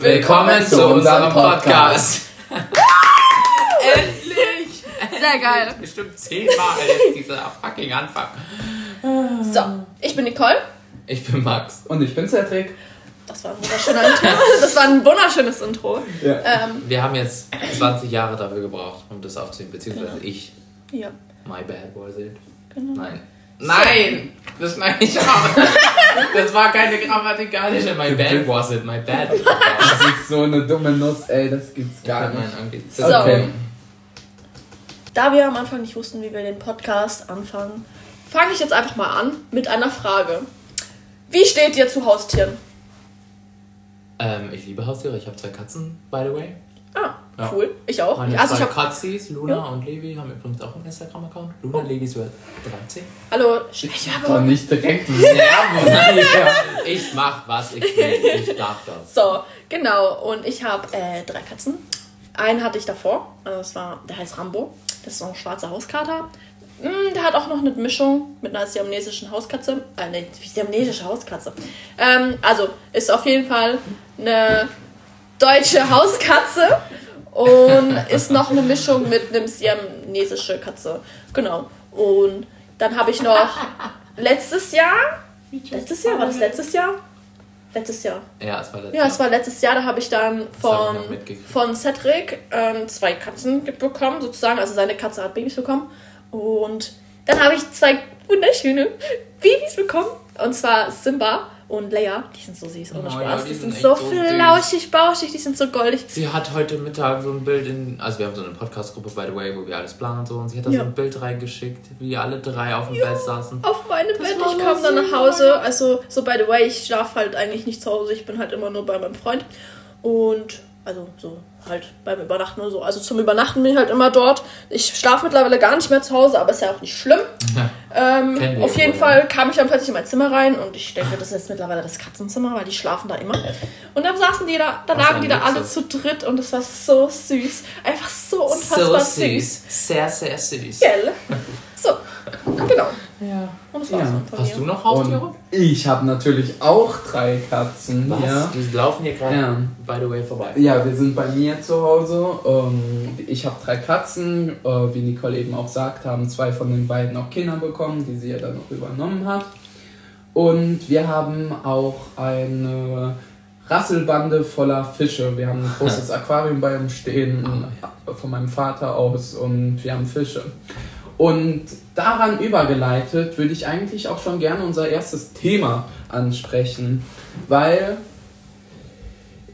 Willkommen zu unserem Podcast. Endlich! Sehr geil. Bestimmt zehnmal jetzt dieser fucking Anfang. So, ich bin Nicole. Ich bin Max. Und ich bin Cedric. Das war ein wunderschöner Intro. Das war ein wunderschönes Intro. Ja. Ähm, Wir haben jetzt 20 Jahre dafür gebraucht, um das aufzunehmen. Beziehungsweise ich. ja. My bad, was it? Genau. Nein. Nein! Das schneide ich raus. Das war keine grammatikalische. My bad was it. My bad. Das ist so eine dumme Nuss, ey, das gibt's gar nicht. So. Okay. Da wir am Anfang nicht wussten, wie wir den Podcast anfangen, fange ich jetzt einfach mal an mit einer Frage. Wie steht ihr zu Haustieren? Ähm, ich liebe Haustiere. Ich habe zwei Katzen, by the way. Ah, Ja. cool. Ich auch. Meine Also ich zwei habe Katzis, Luna Ja. und Levi, haben übrigens auch einen Instagram-Account. Luna, Levi ist 13. Hallo, Doch Schleichwerbung. nicht direkt Werbung. ja. Ich mach, was ich will. Ich darf das. So, genau. Und ich habe äh, drei Katzen. Einen hatte ich davor. Also das war, der heißt Rambo. Das ist so ein schwarzer Hauskater. Mm, Der hat auch noch eine Mischung mit einer siamesischen Hauskatze. Äh, ne, siamesische Hauskatze. Ähm, also ist auf jeden Fall eine deutsche Hauskatze und ist noch eine Mischung mit einem siamesische Katze. Genau. Und dann habe ich noch letztes Jahr. Letztes Jahr? War das letztes Jahr? Letztes Jahr. Ja, es war letztes Ja, es war letztes Jahr, da habe ich dann hab ich von, von Cedric ähm, zwei Katzen bekommen, sozusagen. Also seine Katze hat Babys bekommen. Und dann habe ich zwei wunderschöne Babys bekommen. Und zwar Simba und Leia. Die sind so süß, ohne Oh Spaß. ja, die, die sind, sind so flauschig, bauschig, die sind so goldig. Sie hat heute Mittag so ein Bild in. Also, wir haben so eine Podcast-Gruppe, by the way, wo wir alles planen und so. Und sie hat da Ja. so ein Bild reingeschickt, wie alle drei auf dem Bett saßen. Auf meinem Bett. Ich kam dann nach Hause. Also, so by the way, ich schlafe halt eigentlich nicht zu Hause. Ich bin halt immer nur bei meinem Freund. Und, also, so halt beim Übernachten oder so. Also, zum Übernachten bin ich halt immer dort. Ich schlafe mittlerweile gar nicht mehr zu Hause, aber ist ja auch nicht schlimm. Ähm, auf jeden wohl, Fall kam ich dann plötzlich in mein Zimmer rein und ich denke, das ist jetzt mittlerweile das Katzenzimmer, weil die schlafen da immer. Und dann saßen die da, da Was lagen die da alle zu dritt und es war so süß. Einfach so unfassbar süß. Sehr, sehr süß. Gell? So, genau. Ja. Und das war's Ja. von Hast du noch Haustiere? Und ich habe natürlich auch drei Katzen. Was? Ja. Die laufen hier gerade, Ja. by the way, vorbei. Ja, wir sind bei mir zu Hause. Ähm, ich habe drei Katzen, äh, wie Nicole eben auch sagt, haben zwei von den beiden auch Kinder bekommen, die sie ja dann noch übernommen hat. Und wir haben auch eine Rasselbande voller Fische. Wir haben ein großes Aquarium bei uns stehen, von meinem Vater aus, und wir haben Fische. Und daran übergeleitet würde ich eigentlich auch schon gerne unser erstes Thema ansprechen, weil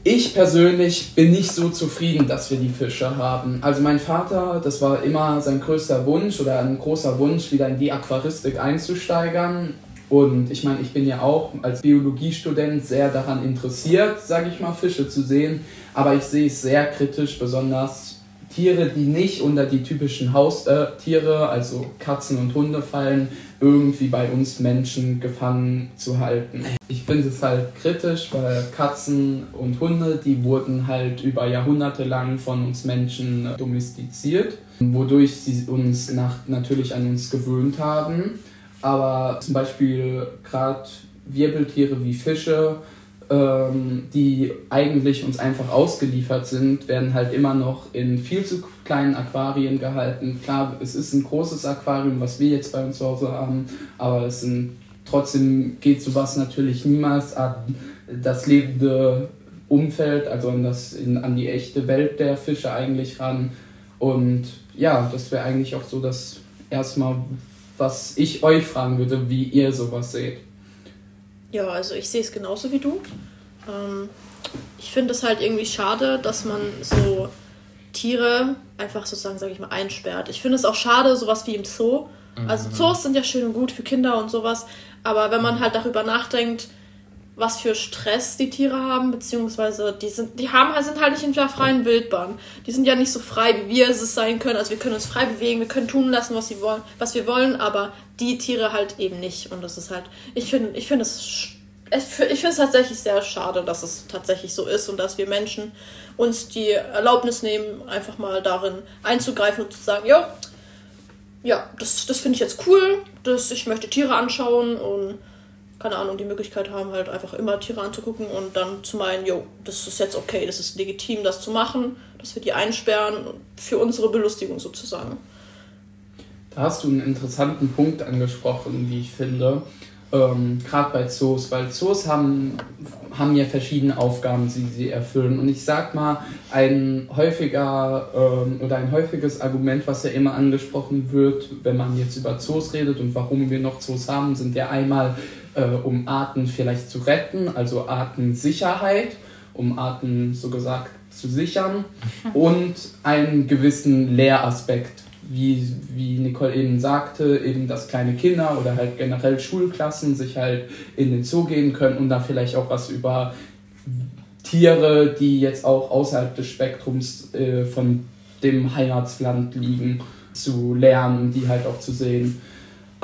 ich persönlich bin nicht so zufrieden, dass wir die Fische haben. Also mein Vater, das war immer sein größter Wunsch oder ein großer Wunsch, wieder in die Aquaristik einzusteigern. Und ich meine, ich bin ja auch als Biologiestudent sehr daran interessiert, sage ich mal, Fische zu sehen. Aber ich sehe es sehr kritisch, besonders Tiere, die nicht unter die typischen Haustiere, Tiere, also Katzen und Hunde fallen, irgendwie bei uns Menschen gefangen zu halten. Ich finde es halt kritisch, weil Katzen und Hunde, die wurden halt über Jahrhunderte lang von uns Menschen domestiziert, wodurch sie uns nach, natürlich an uns gewöhnt haben. Aber zum Beispiel gerade Wirbeltiere wie Fische, ähm, die eigentlich uns einfach ausgeliefert sind, werden halt immer noch in viel zu kleinen Aquarien gehalten. Klar, es ist ein großes Aquarium, was wir jetzt bei uns zu Hause haben, aber es sind trotzdem geht sowas natürlich niemals an das lebende Umfeld, also an, das, in, an die echte Welt der Fische eigentlich ran. Und ja, das wäre eigentlich auch so das erstmal, was ich euch fragen würde, wie ihr sowas seht. Ja, also ich sehe es genauso wie du. Ähm, ich finde es halt irgendwie schade, dass man so Tiere einfach sozusagen, sage ich mal, einsperrt. Ich finde es auch schade, sowas wie im Zoo. Also Zoos sind ja schön und gut für Kinder und sowas, aber wenn man halt darüber nachdenkt, was für Stress die Tiere haben, beziehungsweise die sind, die haben, sind halt nicht in der freien Wildbahn. Die sind ja nicht so frei, wie wir es sein können. Also wir können uns frei bewegen, wir können tun lassen, was, sie wollen, was wir wollen, aber die Tiere halt eben nicht. Und das ist halt, ich finde, ich finde es, ich fi- ich finde tatsächlich sehr schade, dass es tatsächlich so ist und dass wir Menschen uns die Erlaubnis nehmen, einfach mal darin einzugreifen und zu sagen, jo, ja, das, das finde ich jetzt cool, das, ich möchte Tiere anschauen und keine Ahnung, die Möglichkeit haben, halt einfach immer Tiere anzugucken und dann zu meinen, jo, das ist jetzt okay, das ist legitim, das zu machen, dass wir die einsperren für unsere Belustigung sozusagen. Da hast du einen interessanten Punkt angesprochen, wie ich finde. Ähm, Gerade bei Zoos, weil Zoos haben, haben ja verschiedene Aufgaben, die sie erfüllen. Und ich sag mal, ein häufiger ähm, oder ein häufiges Argument, was ja immer angesprochen wird, wenn man jetzt über Zoos redet und warum wir noch Zoos haben, sind ja einmal, äh, um Arten vielleicht zu retten, also Artensicherheit, um Arten so gesagt zu sichern und einen gewissen Lehraspekt wie, wie Nicole eben sagte, eben, dass kleine Kinder oder halt generell Schulklassen sich halt in den Zoo gehen können und da vielleicht auch was über Tiere, die jetzt auch außerhalb des Spektrums äh, von dem Heimatsland liegen, zu lernen und die halt auch zu sehen.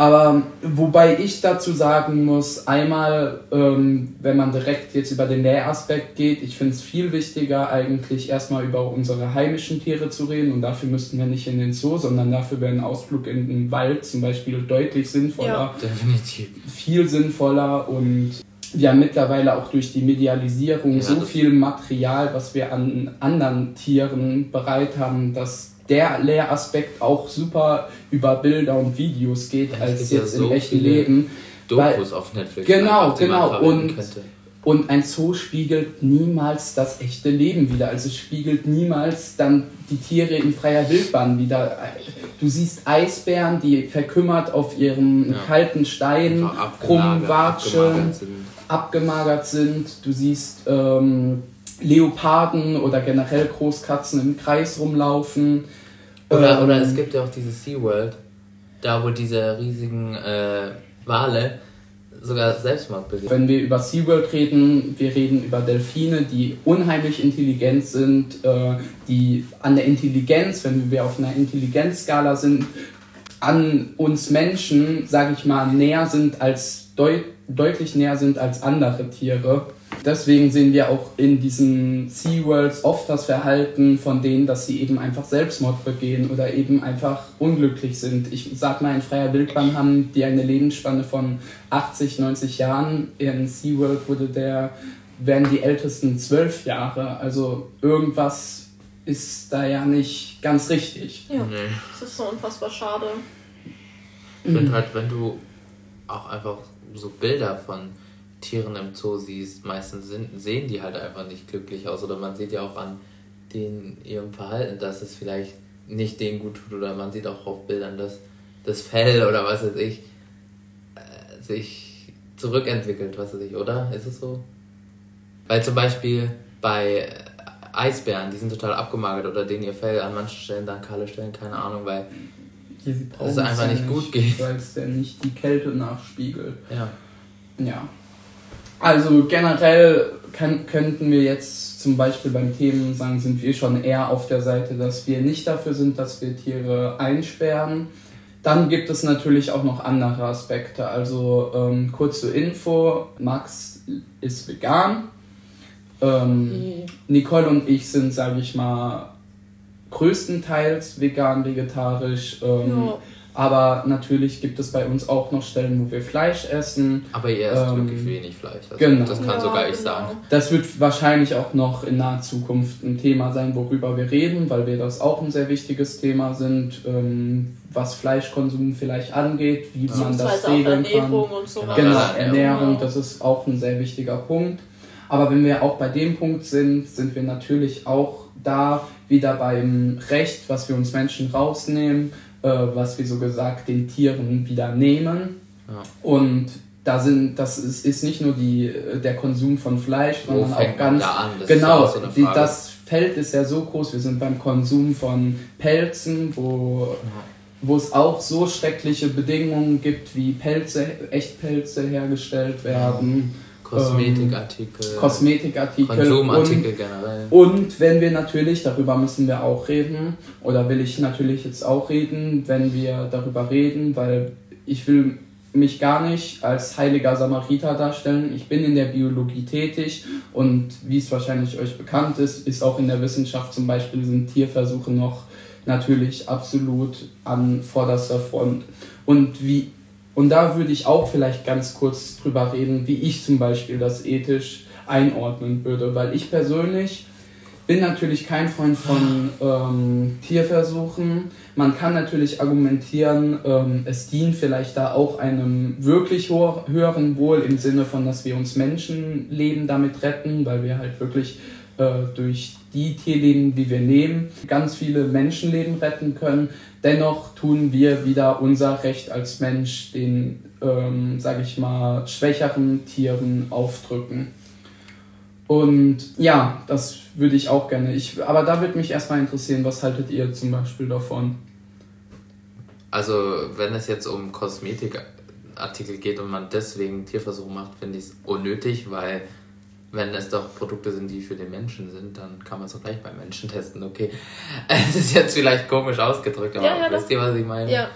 Aber wobei ich dazu sagen muss, einmal, ähm, wenn man direkt jetzt über den Lehraspekt geht, ich finde es viel wichtiger, eigentlich erstmal über unsere heimischen Tiere zu reden und dafür müssten wir nicht in den Zoo, sondern dafür wäre ein Ausflug in den Wald zum Beispiel deutlich sinnvoller. Ja, definitiv. Viel sinnvoller und wir haben mittlerweile auch durch die Medialisierung ja, so viel Material, was wir an anderen Tieren bereit haben, dass der Lehraspekt auch super über Bilder und Videos geht, ja, als jetzt ja so im echten Leben. Dokus Weil, auf Netflix. Genau, genau. Und, und ein Zoo spiegelt niemals das echte Leben wieder. Also spiegelt niemals dann die Tiere in freier Wildbahn wieder. Du siehst Eisbären, die verkümmert auf ihrem ja. kalten Stein rumwatschen, abgemagert, abgemagert sind. Du siehst ähm, Leoparden oder generell Großkatzen im Kreis rumlaufen. Oder, ähm, oder es gibt ja auch diese SeaWorld, da wo diese riesigen äh, Wale sogar Selbstmord begehen. Wenn wir über SeaWorld reden, wir reden über Delfine, die unheimlich intelligent sind, äh, die an der Intelligenz, wenn wir auf einer Intelligenzskala sind, an uns Menschen, sage ich mal, näher sind als deut deutlich näher sind als andere Tiere. Deswegen sehen wir auch in diesen SeaWorlds oft das Verhalten von denen, dass sie eben einfach Selbstmord begehen oder eben einfach unglücklich sind. Ich sag mal, in freier Wildbahn haben die eine Lebensspanne von 80, 90 Jahren. In SeaWorld wurde der, werden die ältesten zwölf Jahre. Also irgendwas ist da ja nicht ganz richtig. Ja, nee. das ist so unfassbar schade. Ich finde halt, wenn du auch einfach so Bilder von Tieren im Zoo siehst, meistens sind, sehen die halt einfach nicht glücklich aus. Oder man sieht ja auch an den, ihrem Verhalten, dass es vielleicht nicht denen gut tut. Oder man sieht auch auf Bildern, dass das Fell oder was weiß ich äh, sich zurückentwickelt, was weiß ich, oder? Ist es so? Weil zum Beispiel bei Eisbären, die sind total abgemagert oder denen ihr Fell an manchen Stellen dann kahle Stellen, keine Ahnung, weil es einfach nicht gut geht. Weil es denn nicht die Kälte nachspiegelt. Ja. Ja. Also generell kann, könnten wir jetzt zum Beispiel beim Themen sagen, sind wir schon eher auf der Seite, dass wir nicht dafür sind, dass wir Tiere einsperren. Dann gibt es natürlich auch noch andere Aspekte. Also ähm, kurz zur Info, Max ist vegan. Ähm, mhm. Nicole und ich sind, sage ich mal, größtenteils vegan, vegetarisch. Ähm, ja. Aber natürlich gibt es bei uns auch noch Stellen, wo wir Fleisch essen. Aber ihr esst ähm, wirklich wenig Fleisch. Also genau. Das kann ja, sogar ich genau. sagen. Das wird wahrscheinlich auch noch in naher Zukunft ein Thema sein, worüber wir reden, weil wir das auch ein sehr wichtiges Thema sind, ähm, was Fleischkonsum vielleicht angeht, wie ja. man das regeln Ernährung kann. Und so genau, genau Ernährung, das ist auch ein sehr wichtiger Punkt. Aber wenn wir auch bei dem Punkt sind, sind wir natürlich auch da wieder beim Recht, was wir uns Menschen rausnehmen äh, was wir so gesagt den Tieren wieder nehmen. Ja. Und da sind, das ist, ist nicht nur die, äh, der Konsum von Fleisch, Wo sondern auch ganz. Da an? Das genau, so die, das Feld ist ja so groß. Wir sind beim Konsum von Pelzen, wo, ja. wo es auch so schreckliche Bedingungen gibt, wie Pelze, Echtpelze hergestellt werden. Ja Kosmetikartikel. Ähm, Kosmetikartikel. Konsumartikel und, generell. Und wenn wir natürlich, darüber müssen wir auch reden, oder will ich natürlich jetzt auch reden, wenn wir darüber reden, weil ich will mich gar nicht als heiliger Samariter darstellen. Ich bin in der Biologie tätig und wie es wahrscheinlich euch bekannt ist, ist auch in der Wissenschaft zum Beispiel sind Tierversuche noch natürlich absolut an vorderster Front. Und wie und da würde ich auch vielleicht ganz kurz drüber reden, wie ich zum Beispiel das ethisch einordnen würde, weil ich persönlich bin natürlich kein Freund von ähm, Tierversuchen. Man kann natürlich argumentieren, ähm, es dient vielleicht da auch einem wirklich höheren Wohl im Sinne von, dass wir uns Menschenleben damit retten, weil wir halt wirklich durch die Tierleben, die wir nehmen, ganz viele Menschenleben retten können. Dennoch tun wir wieder unser Recht als Mensch den, ähm, sage ich mal, schwächeren Tieren aufdrücken. Und ja, das würde ich auch gerne. Ich, aber da würde mich erstmal interessieren, was haltet ihr zum Beispiel davon? Also, wenn es jetzt um Kosmetikartikel geht und man deswegen Tierversuche macht, finde ich es unnötig, weil wenn es doch Produkte sind, die für den Menschen sind, dann kann man es auch gleich beim Menschen testen. Okay, es ist jetzt vielleicht komisch ausgedrückt, aber ja, ja, wisst ihr, was ich meine? Ja.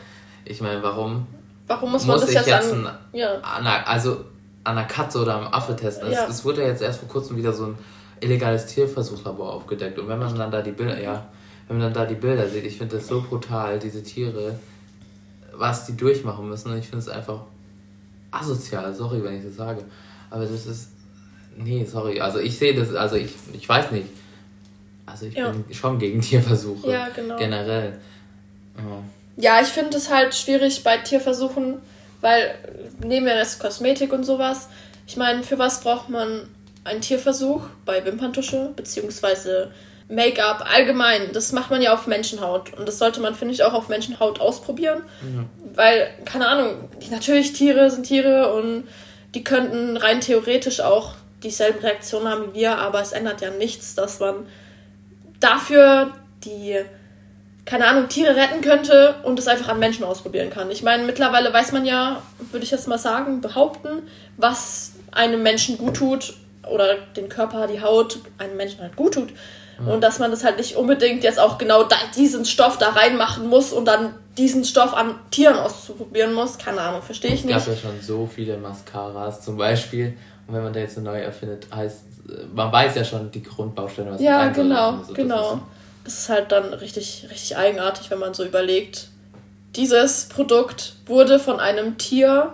Ich meine, warum? Warum muss man muss das ich jetzt an, ja. an, also an einer Katze oder am Affe testen? Ja. Es, es wurde ja jetzt erst vor kurzem wieder so ein illegales Tierversuchslabor aufgedeckt und wenn man dann da die Bilder, ja, wenn man dann da die Bilder sieht, ich finde das so brutal, diese Tiere, was die durchmachen müssen und ich finde es einfach asozial, sorry, wenn ich das sage, aber das ist Nee, sorry. Also ich sehe das, also ich, ich weiß nicht. Also ich ja. bin schon gegen Tierversuche. Ja, genau. Generell. Ja, ja ich finde es halt schwierig bei Tierversuchen, weil nehmen wir das Kosmetik und sowas. Ich meine, für was braucht man einen Tierversuch bei Wimperntusche beziehungsweise Make-up allgemein? Das macht man ja auf Menschenhaut und das sollte man, finde ich, auch auf Menschenhaut ausprobieren, mhm. weil keine Ahnung, natürlich Tiere sind Tiere und die könnten rein theoretisch auch dieselben Reaktionen haben wie wir, aber es ändert ja nichts, dass man dafür die, keine Ahnung, Tiere retten könnte und es einfach an Menschen ausprobieren kann. Ich meine, mittlerweile weiß man ja, würde ich jetzt mal sagen, behaupten, was einem Menschen gut tut oder den Körper, die Haut einem Menschen halt gut tut. Mhm. Und dass man das halt nicht unbedingt jetzt auch genau da, diesen Stoff da reinmachen muss und dann diesen Stoff an Tieren auszuprobieren muss. Keine Ahnung, verstehe ich nicht. Es gab ja schon so viele Mascaras zum Beispiel und wenn man da jetzt eine neue erfindet, heißt, man weiß ja schon die Grundbausteine, was Ja, genau, so, genau. Das ist halt dann richtig, richtig eigenartig, wenn man so überlegt. Dieses Produkt wurde von einem Tier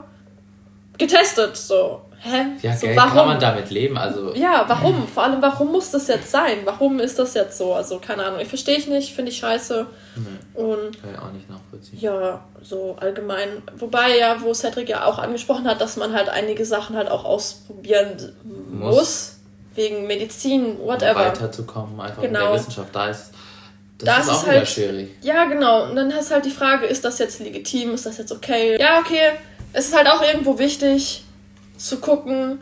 getestet, so. Hä? Ja, so, warum? kann man damit leben? Also ja, warum? Vor allem, warum muss das jetzt sein? Warum ist das jetzt so? Also, keine Ahnung. Ich verstehe ich nicht, finde ich scheiße. Nee, und kann ich auch nicht nachvollziehen. Ja, so allgemein. Wobei ja, wo Cedric ja auch angesprochen hat, dass man halt einige Sachen halt auch ausprobieren muss. muss wegen Medizin, whatever. Um weiterzukommen, einfach genau. in der. Wissenschaft. Da ist das, das ist auch ist halt, schwierig. Ja, genau. Und dann hast du halt die Frage, ist das jetzt legitim? Ist das jetzt okay? Ja, okay. Es ist halt auch irgendwo wichtig, zu gucken,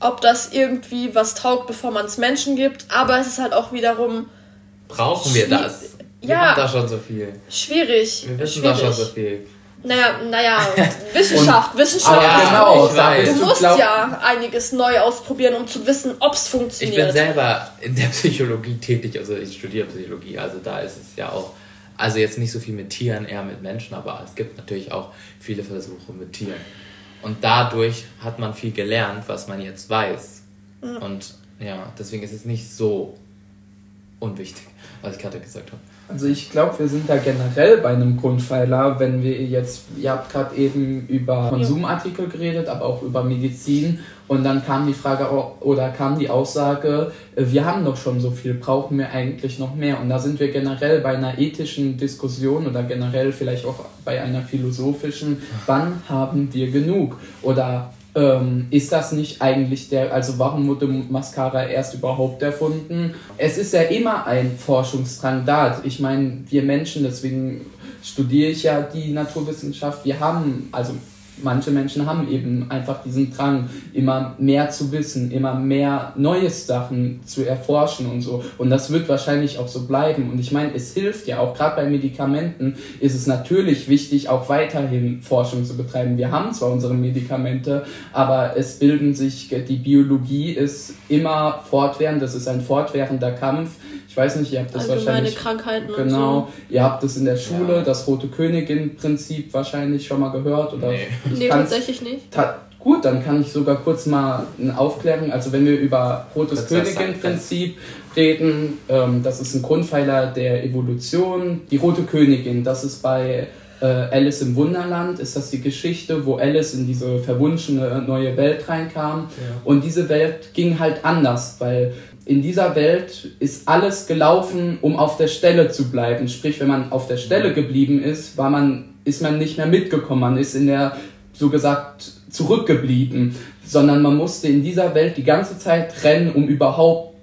ob das irgendwie was taugt, bevor man es Menschen gibt. Aber es ist halt auch wiederum. Brauchen wir das? Wir ja, haben da schon so viel. Schwierig. Wir wissen schwierig. da schon so viel. Naja, naja, Wissenschaft, Wissenschaft. Ja, genau, du musst glaub, ja einiges neu ausprobieren, um zu wissen, ob es funktioniert. Ich bin selber in der Psychologie tätig, also ich studiere Psychologie, also da ist es ja auch, also jetzt nicht so viel mit Tieren, eher mit Menschen, aber es gibt natürlich auch viele Versuche mit Tieren. Und dadurch hat man viel gelernt, was man jetzt weiß. Mhm. Und ja, deswegen ist es nicht so unwichtig, was ich gerade gesagt habe. Also ich glaube, wir sind da generell bei einem Grundpfeiler, wenn wir jetzt, ihr habt gerade eben über Konsumartikel geredet, aber auch über Medizin und dann kam die Frage oder kam die Aussage, äh, wir haben doch schon so viel, brauchen wir eigentlich noch mehr? Und da sind wir generell bei einer ethischen Diskussion oder generell vielleicht auch bei einer philosophischen, wann haben wir genug? Oder ähm, ist das nicht eigentlich der, also warum wurde Mascara erst überhaupt erfunden? Es ist ja immer ein Forschungsdrang. Ich meine, wir Menschen, deswegen studiere ich ja die Naturwissenschaft, wir haben, also manche Menschen haben eben einfach diesen Drang, immer mehr zu wissen, immer mehr neue Sachen zu erforschen und so. Und das wird wahrscheinlich auch so bleiben. Und ich meine, es hilft ja auch, gerade bei Medikamenten ist es natürlich wichtig, auch weiterhin Forschung zu betreiben. Wir haben zwar unsere Medikamente, aber es bilden sich, die Biologie ist immer fortwährend, das ist ein fortwährender Kampf. Ich weiß nicht, ihr habt das Allgemeine wahrscheinlich. Krankheiten genau, so. ihr habt das in der Schule, ja. das Rote Königin-Prinzip wahrscheinlich schon mal gehört. Oder nee, nee tatsächlich nicht. Ta gut, dann kann ich sogar kurz mal eine Aufklärung. Also, wenn wir über Rotes Königin-Prinzip reden, ähm, das ist ein Grundpfeiler der Evolution. Die Rote Königin, das ist bei äh, Alice im Wunderland ist das die Geschichte, wo Alice in diese verwunschene neue Welt reinkam. Ja. Und diese Welt ging halt anders, weil in dieser Welt ist alles gelaufen, um auf der Stelle zu bleiben. Sprich, wenn man auf der Stelle geblieben ist, war man, ist man nicht mehr mitgekommen. Man ist in der, so gesagt, zurückgeblieben. Sondern man musste in dieser Welt die ganze Zeit rennen, um überhaupt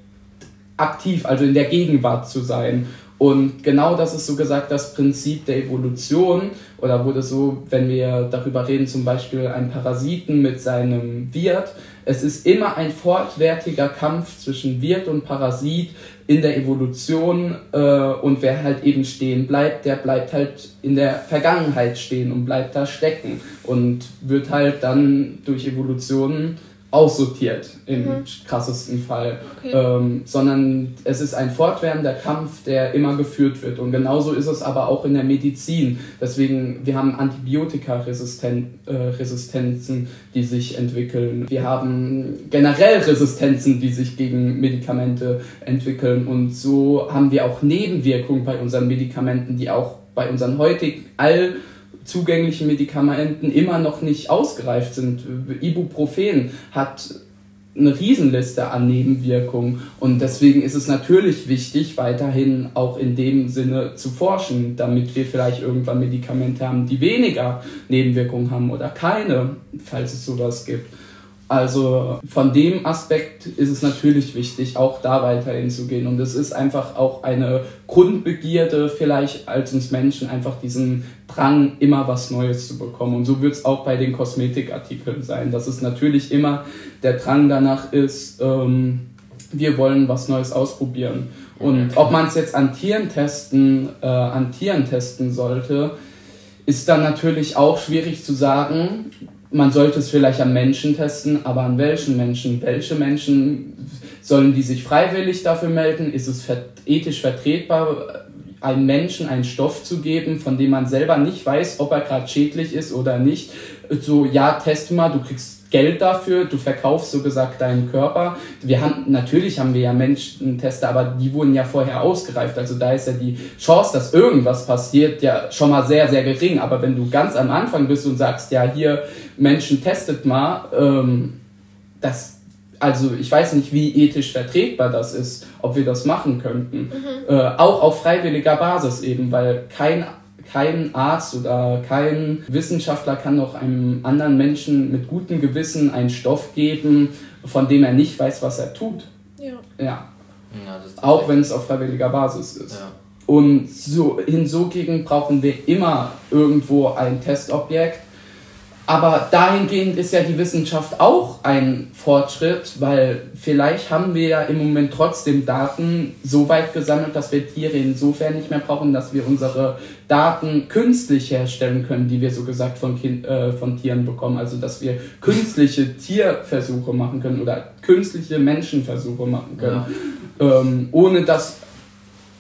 aktiv, also in der Gegenwart zu sein. Und genau das ist so gesagt das Prinzip der Evolution oder wurde so, wenn wir darüber reden, zum Beispiel ein Parasiten mit seinem Wirt. Es ist immer ein fortwärtiger Kampf zwischen Wirt und Parasit in der Evolution äh, und wer halt eben stehen bleibt, der bleibt halt in der Vergangenheit stehen und bleibt da stecken und wird halt dann durch Evolution aussortiert im mhm. krassesten Fall, okay. ähm, sondern es ist ein fortwährender Kampf, der immer geführt wird. Und genauso ist es aber auch in der Medizin. Deswegen, wir haben Antibiotikaresistenzen, äh, die sich entwickeln. Wir haben generell Resistenzen, die sich gegen Medikamente entwickeln. Und so haben wir auch Nebenwirkungen bei unseren Medikamenten, die auch bei unseren heutigen all zugänglichen Medikamenten immer noch nicht ausgereift sind. Ibuprofen hat eine Riesenliste an Nebenwirkungen und deswegen ist es natürlich wichtig, weiterhin auch in dem Sinne zu forschen, damit wir vielleicht irgendwann Medikamente haben, die weniger Nebenwirkungen haben oder keine, falls es sowas gibt. Also von dem Aspekt ist es natürlich wichtig, auch da weiterhin zu gehen. Und es ist einfach auch eine Grundbegierde vielleicht als uns Menschen, einfach diesen Drang, immer was Neues zu bekommen. Und so wird es auch bei den Kosmetikartikeln sein, dass es natürlich immer der Drang danach ist, ähm, wir wollen was Neues ausprobieren. Und ob man es jetzt an Tieren testen, äh, an Tieren testen sollte, ist dann natürlich auch schwierig zu sagen man sollte es vielleicht am Menschen testen, aber an welchen Menschen? Welche Menschen sollen die sich freiwillig dafür melden? Ist es ethisch vertretbar, einem Menschen einen Stoff zu geben, von dem man selber nicht weiß, ob er gerade schädlich ist oder nicht? So, ja, teste mal, du kriegst Geld dafür, du verkaufst so gesagt deinen Körper. Wir haben, natürlich haben wir ja Menschentester, aber die wurden ja vorher ausgereift. Also da ist ja die Chance, dass irgendwas passiert, ja schon mal sehr, sehr gering. Aber wenn du ganz am Anfang bist und sagst, ja, hier, Menschen testet mal, ähm, das, also ich weiß nicht, wie ethisch vertretbar das ist, ob wir das machen könnten. Mhm. Äh, auch auf freiwilliger Basis eben, weil kein kein Arzt oder kein Wissenschaftler kann doch einem anderen Menschen mit gutem Gewissen einen Stoff geben, von dem er nicht weiß, was er tut. Ja. ja. ja Auch wenn es auf freiwilliger Basis ist. Ja. Und so, hingegen brauchen wir immer irgendwo ein Testobjekt, aber dahingehend ist ja die Wissenschaft auch ein Fortschritt, weil vielleicht haben wir ja im Moment trotzdem Daten so weit gesammelt, dass wir Tiere insofern nicht mehr brauchen, dass wir unsere Daten künstlich herstellen können, die wir so gesagt von, kind, äh, von Tieren bekommen. Also dass wir künstliche Tierversuche machen können oder künstliche Menschenversuche machen können, ja. ähm, ohne dass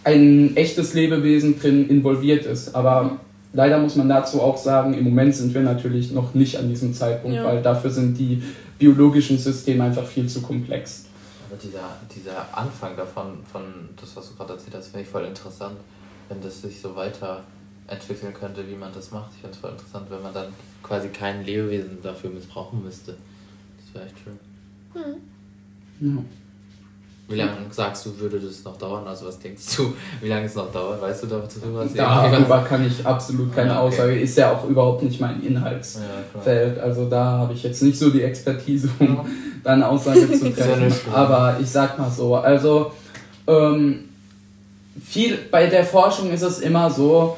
ein echtes Lebewesen drin involviert ist. Aber leider muss man dazu auch sagen, im Moment sind wir natürlich noch nicht an diesem Zeitpunkt, ja. weil dafür sind die biologischen Systeme einfach viel zu komplex. Aber dieser, dieser Anfang davon, von das, was du gerade erzählt hast, finde ich voll interessant, wenn das sich so weiterentwickeln könnte, wie man das macht. Ich finde es voll interessant, wenn man dann quasi kein Lebewesen dafür missbrauchen müsste. Das wäre echt schön. Hm. Ja. Wie lange sagst du, würde das noch dauern? Also was denkst du, wie lange es noch dauert? Weißt du darüber? Darüber kann ich absolut keine ja, okay. Aussage. Ist ja auch überhaupt nicht mein Inhaltsfeld. Ja, also da habe ich jetzt nicht so die Expertise, um da eine Aussage zu treffen. Aber ich sag mal so, also ähm, viel bei der Forschung ist es immer so,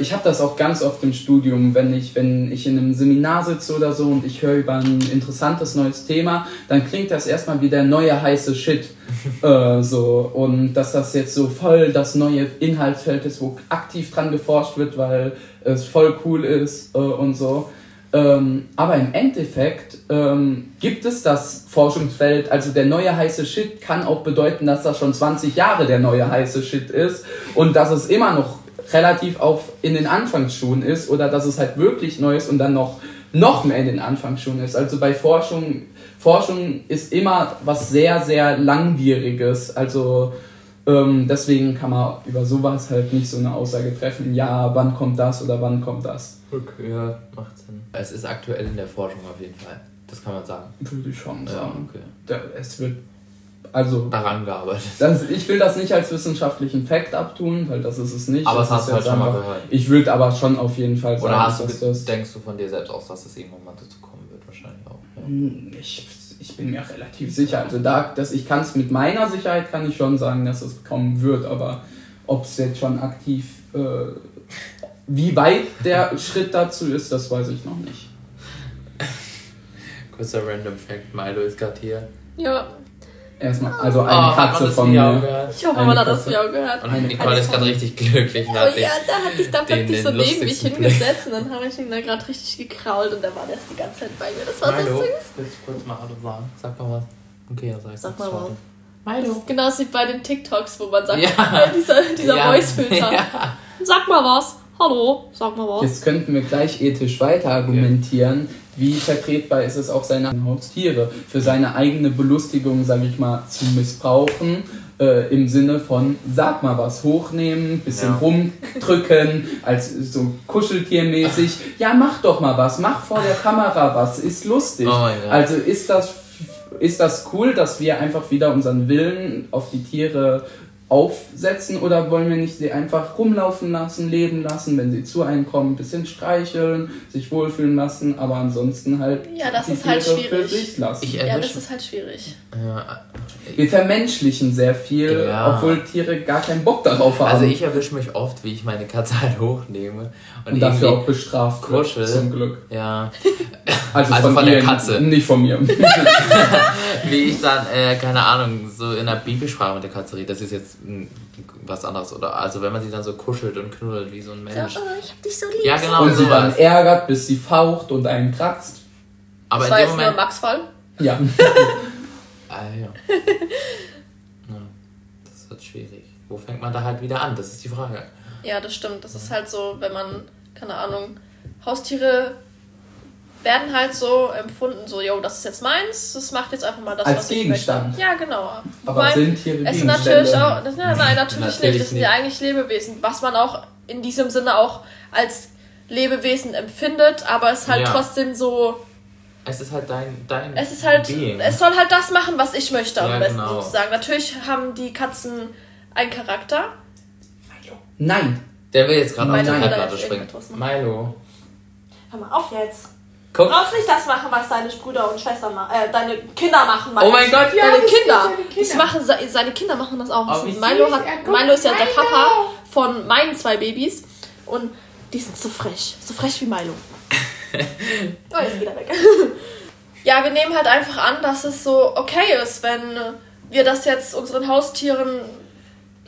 ich habe das auch ganz oft im Studium, wenn ich, wenn ich in einem Seminar sitze oder so und ich höre über ein interessantes neues Thema, dann klingt das erstmal wie der neue heiße Shit. äh, so. Und dass das jetzt so voll das neue Inhaltsfeld ist, wo aktiv dran geforscht wird, weil es voll cool ist äh, und so. Ähm, aber im Endeffekt ähm, gibt es das Forschungsfeld, also der neue heiße Shit kann auch bedeuten, dass das schon 20 Jahre der neue heiße Shit ist und dass es immer noch relativ auf in den Anfangsschuhen ist oder dass es halt wirklich neu ist und dann noch, noch mehr in den Anfangsschuhen ist. Also bei Forschung, Forschung ist immer was sehr, sehr langwieriges. Also Ähm, deswegen kann man über sowas halt nicht so eine Aussage treffen, ja, wann kommt das oder wann kommt das. Okay, ja, macht Sinn. Es ist aktuell in der Forschung auf jeden Fall. Das kann man sagen. Würde ich schon Ja, sagen. okay. Da, es wird, also, Daran gearbeitet. das, ich will das nicht als wissenschaftlichen Fakt abtun, weil das ist es nicht. Aber Das das hast du halt jetzt schon mal einfach- gehört. Ich würde aber schon auf jeden Fall sagen, Oder hast du, dass ge- das... denkst du von dir selbst aus, dass es irgendwann mal dazu kommen wird? Wahrscheinlich auch. Ja. Hm, Ich, ich bin mir relativ sicher. Also da, dass ich kann es mit meiner Sicherheit kann ich schon sagen, dass es kommen wird, aber ob es jetzt schon aktiv, äh, wie weit der Schritt dazu ist, das weiß ich noch nicht. Kurzer Random Fact: Milo ist gerade hier. Ja, Erstmal, also eine Oh, hat Katze das von mir. gehört? ich hoffe, Eine man hat das Katze. ja auch gehört. Und Eine Nicole ist gerade richtig glücklich. Oh ja, da hatte ich da den- plötzlich so den neben mich hingesetzt und dann habe ich ihn da gerade richtig gekrault und der war erst die ganze Zeit bei mir. Das war Milo, so süß. willst du kurz mal Hallo sagen? Sag mal was. Okay, ja, sag ich. Sag mal was. Milo. Das ist genauso wie bei den TikToks, wo man sagt, Ja. äh, dieser, dieser Ja. Voice-Filter. Ja. Sag mal was. Hallo, sag mal was. Jetzt könnten wir gleich ethisch weiter argumentieren, wie vertretbar ist es auch seine Haustiere für seine eigene Belustigung, sage ich mal, zu missbrauchen. Äh, Im Sinne von, sag mal was, hochnehmen, bisschen Ja. rumdrücken, als so kuscheltiermäßig. Ja, mach doch mal was, mach vor der Kamera was, ist lustig. Oh Gott. Also ist das, ist das cool, dass wir einfach wieder unseren Willen auf die Tiere aufsetzen oder wollen wir nicht sie einfach rumlaufen lassen, leben lassen, wenn sie zu einem kommen, ein bisschen streicheln, sich wohlfühlen lassen, aber ansonsten halt Ja, das die ist halt Tiere für schwierig. sich lassen. Ich Ja, das ist halt schwierig. Ja, wir vermenschlichen sehr viel, Ja. obwohl Tiere gar keinen Bock darauf haben also ich erwische mich oft, wie ich meine Katze halt hochnehme und, und dafür auch bestraft wird, kuschel. zum Glück. ja, Also, Also von der ihr, Katze. Nicht von mir. wie ich dann, äh, keine Ahnung, so in der Babysprache mit der Katze rede, das ist jetzt was anderes. Oder also wenn man sie dann so kuschelt und knuddelt wie so ein So, Mensch. oh, ich hab dich so lieb. Ja, genau. und sie sowas. dann ärgert, bis sie faucht und einen kratzt. Aber das in war dem jetzt nur Moment. Max-Fall. Ja. Ah, ja. ja. Das wird schwierig. Wo fängt man da halt wieder an? Das ist die Frage. Ja, das stimmt. Das ist halt so, wenn man, keine Ahnung, Haustiere werden halt so empfunden, so, yo, das ist jetzt meins, das macht jetzt einfach mal das, Als was ich Gegenstand. möchte. Ja, genau. Aber Wobei, sind Tiere es sind Gegenstände? natürlich auch, das, nein, nein, natürlich, Natürlich nicht. Das sind ja eigentlich Lebewesen, was man auch in diesem Sinne auch als Lebewesen empfindet, aber es halt Ja. trotzdem so, Es ist halt dein, dein es ist halt, Being. es soll halt das machen, was ich möchte am Ja, besten genau. sozusagen. Natürlich haben die Katzen einen Charakter. Nein. Der will jetzt gerade auf Milo die Herdplatte springen. Milo. Hör mal auf jetzt. Guck. Du brauchst nicht das machen, was deine Brüder und Schwestern machen, äh, deine Kinder machen. meine Oh mein ich. Gott, ja, Deine Kinder. seine machen, se- seine Kinder machen das auch. Oh, Milo, hat, Milo ist ja der Milo. Papa von meinen zwei Babys. Und die sind so frech. So frech wie Milo. oh, jetzt geht er weg. ja, wir nehmen halt einfach an, dass es so okay ist, wenn wir das jetzt unseren Haustieren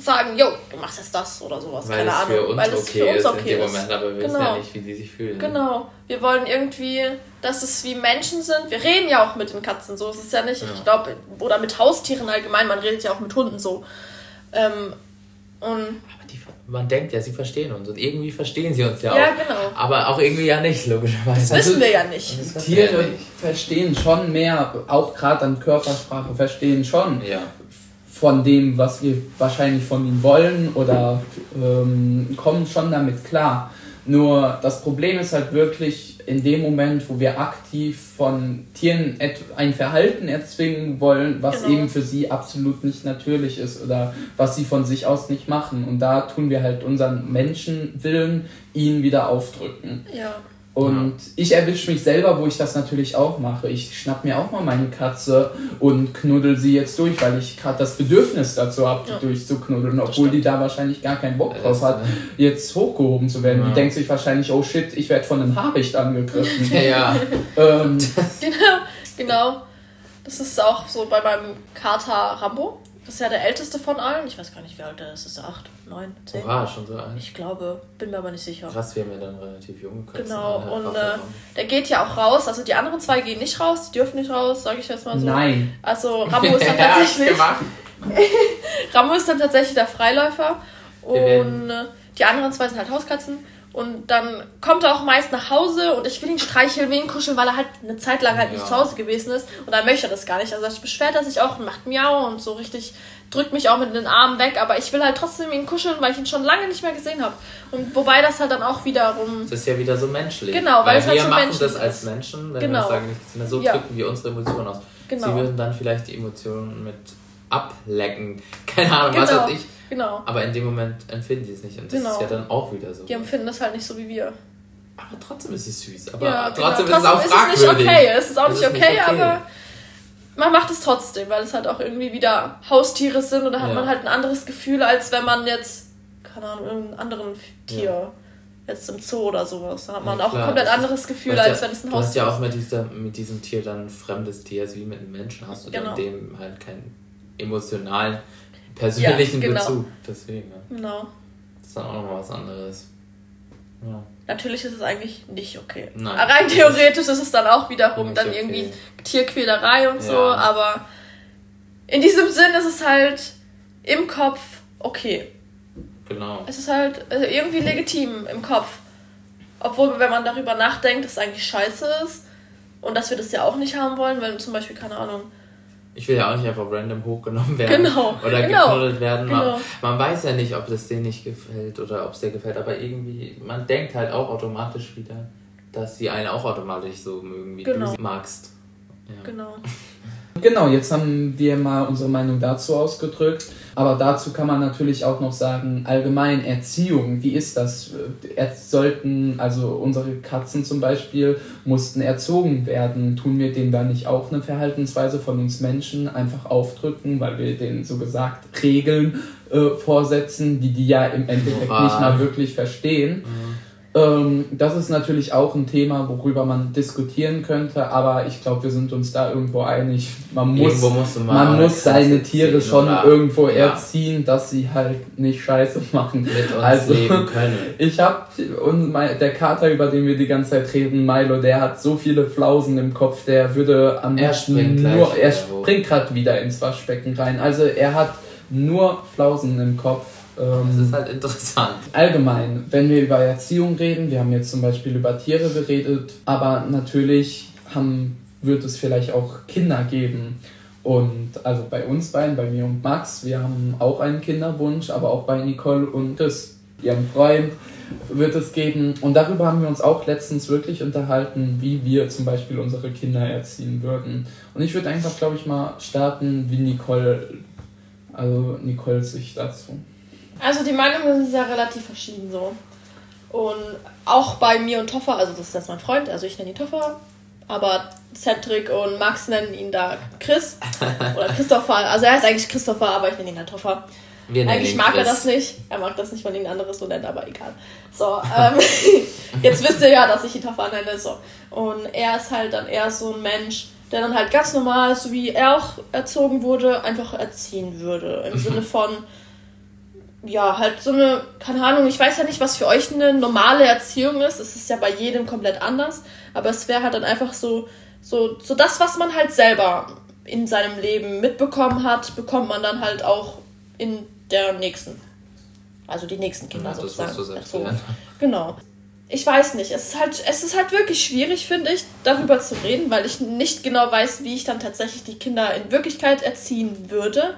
sagen, yo, du machst jetzt das oder sowas. Weil Keine es Ahnung. für uns weil es okay für uns ist okay in dem ist. Moment, aber wir wissen Genau. ja nicht, wie die sich fühlen. Genau. Wir wollen irgendwie, dass es wie Menschen sind. Wir reden ja auch mit den Katzen so. Es ist ja nicht, Ja. ich glaube, oder mit Haustieren allgemein. Man redet ja auch mit Hunden so. Ähm, und Aber die, man denkt ja, sie verstehen uns und irgendwie verstehen sie uns ja, ja, auch. genau. Aber auch irgendwie ja nicht, logischerweise. Das wissen wir ja nicht. Wissen wir ja Tiere nicht. verstehen schon mehr, auch gerade an Körpersprache, verstehen schon Ja. Von dem, was wir wahrscheinlich von ihnen wollen oder ähm, kommen schon damit klar. Nur das Problem ist halt wirklich in dem Moment, wo wir aktiv von Tieren ein Verhalten erzwingen wollen, was Genau. eben für sie absolut nicht natürlich ist oder was sie von sich aus nicht machen. Und da tun wir halt unseren Menschenwillen ihnen wieder aufdrücken. Ja. Und ich erwische mich selber, wo ich das natürlich auch mache. Ich schnapp mir auch mal meine Katze und knuddel sie jetzt durch, weil ich gerade das Bedürfnis dazu habe, die Ja. durchzuknuddeln, obwohl die da wahrscheinlich gar keinen Bock drauf hat, jetzt hochgehoben zu werden. Ja. Die denkt sich wahrscheinlich, oh shit, ich werde von einem Habicht angegriffen. Ja. ähm, Genau, genau. Das ist auch so bei meinem Kater Rambo. Das ist ja der älteste von allen. Ich weiß gar nicht, wie alt er ist. Ist er acht, neun, zehn? Oha, schon so alt. Ich glaube, bin mir aber nicht sicher. Krass, wir haben ja dann relativ junge Katzen. Genau, Ja, und äh, der geht ja auch raus. Also die anderen zwei gehen nicht raus, die dürfen nicht raus, sage ich jetzt mal so. nein. Also Rambo ist dann tatsächlich. Rambo ist dann tatsächlich der Freiläufer. Und äh, die anderen zwei sind halt Hauskatzen. Und dann kommt er auch meist nach Hause und ich will ihn streicheln, will ihn kuscheln, weil er halt eine Zeit lang halt nicht Ja. zu Hause gewesen ist. Und dann möchte er das gar nicht. Also dann beschwert er sich auch und macht Miau und so richtig, drückt mich auch mit den Armen weg. Aber ich will halt trotzdem ihn kuscheln, weil ich ihn schon lange nicht mehr gesehen habe. Und wobei das halt dann auch wiederum. Das ist ja wieder so menschlich. Genau, weil es halt wir so machen das als. Menschen, wenn Genau. wir sagen, nicht so Ja. drücken wir unsere Emotionen aus. Genau. Sie würden dann vielleicht die Emotionen mit ablecken. Keine Ahnung, was Genau. weiß ich. Genau. Aber in dem Moment empfinden sie es nicht. Und das Genau. ist ja dann auch wieder so. Die empfinden das halt nicht so wie wir. Aber trotzdem ist es süß. Aber Ja, trotzdem genau. ist es auch nicht fragwürdig. okay. Es ist auch Es nicht okay, aber man macht es trotzdem, weil es halt auch irgendwie wieder Haustiere sind und da hat Ja. man halt ein anderes Gefühl, als wenn man jetzt, keine Ahnung, irgendeinen anderen Tier, jetzt im Zoo oder sowas, da hat man Ja, auch klar, ein komplett ist- anderes Gefühl, als ja, wenn es ein Du hast Haustier ja ist. auch mit, dieser, mit diesem Tier dann ein fremdes Tier, also wie mit einem Menschen hast du Genau. dann dem halt keinen emotionalen, persönlichen Ja, genau. Bezug. Deswegen, ja. Genau. Das ist dann auch nochmal was anderes. Ja. Natürlich ist es eigentlich nicht okay. Nein. Rein theoretisch ist es dann auch wiederum dann okay. irgendwie Tierquälerei und so, Ja. aber in diesem Sinn ist es halt im Kopf okay. Genau. Es ist halt also irgendwie legitim im Kopf. Obwohl, wenn man darüber nachdenkt, dass es eigentlich scheiße ist und dass wir das ja auch nicht haben wollen, wenn zum Beispiel, keine Ahnung, Ich will ja auch nicht einfach random hochgenommen werden. Genau, Oder genau, geknuddelt werden. Man, genau. man weiß ja nicht, ob das denen nicht gefällt oder ob es dir gefällt, aber irgendwie, man denkt halt auch automatisch wieder, dass sie einen auch automatisch so mögen, wie Genau. du sie magst. Ja. genau. Genau, jetzt haben wir mal unsere Meinung dazu ausgedrückt. Aber dazu kann man natürlich auch noch sagen, allgemein Erziehung, wie ist das? Er sollten, also unsere Katzen zum Beispiel, mussten erzogen werden. Tun wir denen da nicht auch eine Verhaltensweise von uns Menschen einfach aufdrücken, weil wir denen so gesagt Regeln äh, vorsetzen, die die ja im Endeffekt Moral. nicht mal wirklich verstehen? Ähm, das ist natürlich auch ein Thema, worüber man diskutieren könnte, aber ich glaube, wir sind uns da irgendwo einig. Man muss, man muss seine Tiere schon oder- irgendwo ja. erziehen, dass sie halt nicht scheiße machen. Mit uns Also- leben können. Ich habe und mein, der Kater, über den wir die ganze Zeit reden, Milo, der hat so viele Flausen im Kopf, der würde am Er springt nur, er springt gerade wieder ins Waschbecken rein. Also er hat nur Flausen im Kopf. Ähm, Das ist halt interessant. Allgemein, wenn wir über Erziehung reden, wir haben jetzt zum Beispiel über Tiere geredet, aber natürlich haben, wird es vielleicht auch Kinder geben. Und also bei uns beiden, bei mir und Max, wir haben auch einen Kinderwunsch, aber auch bei Nicole und Chris, ihrem Freund, wird es geben. Und darüber haben wir uns auch letztens wirklich unterhalten, wie wir zum Beispiel unsere Kinder erziehen würden. Und ich würde einfach, glaube ich, mal starten, wie Nicole, also Nicoles Sicht dazu. Also die Meinungen sind ja relativ verschieden so. Und auch bei mir und Toffer, also das ist jetzt mein Freund, also ich nenne ihn Toffer, aber Cedric und Max nennen ihn da Chris oder Christopher. Also er heißt eigentlich Christopher, aber ich nenne ihn halt Toffer. Wir Eigentlich mag er Chris. das nicht. Er mag das nicht, weil ihn anderes so nennt, aber egal. So, ähm, jetzt wisst ihr ja, dass ich ihn Toffer nenne. So. Und er ist halt dann eher so ein Mensch, der dann halt ganz normal, so wie er auch erzogen wurde, einfach erziehen würde. Im Sinne von, ja, halt so eine, keine Ahnung, ich weiß ja nicht, was für euch eine normale Erziehung ist. Es ist ja bei jedem komplett anders. Aber es wäre halt dann einfach so, so, so das, was man halt selber in seinem Leben mitbekommen hat, bekommt man dann halt auch in der nächsten. Also die nächsten Kinder Ja, sozusagen. erzogen. gelernt Genau. Ich weiß nicht. Es ist halt, es ist halt wirklich schwierig, finde ich, darüber zu reden, weil ich nicht genau weiß, wie ich dann tatsächlich die Kinder in Wirklichkeit erziehen würde.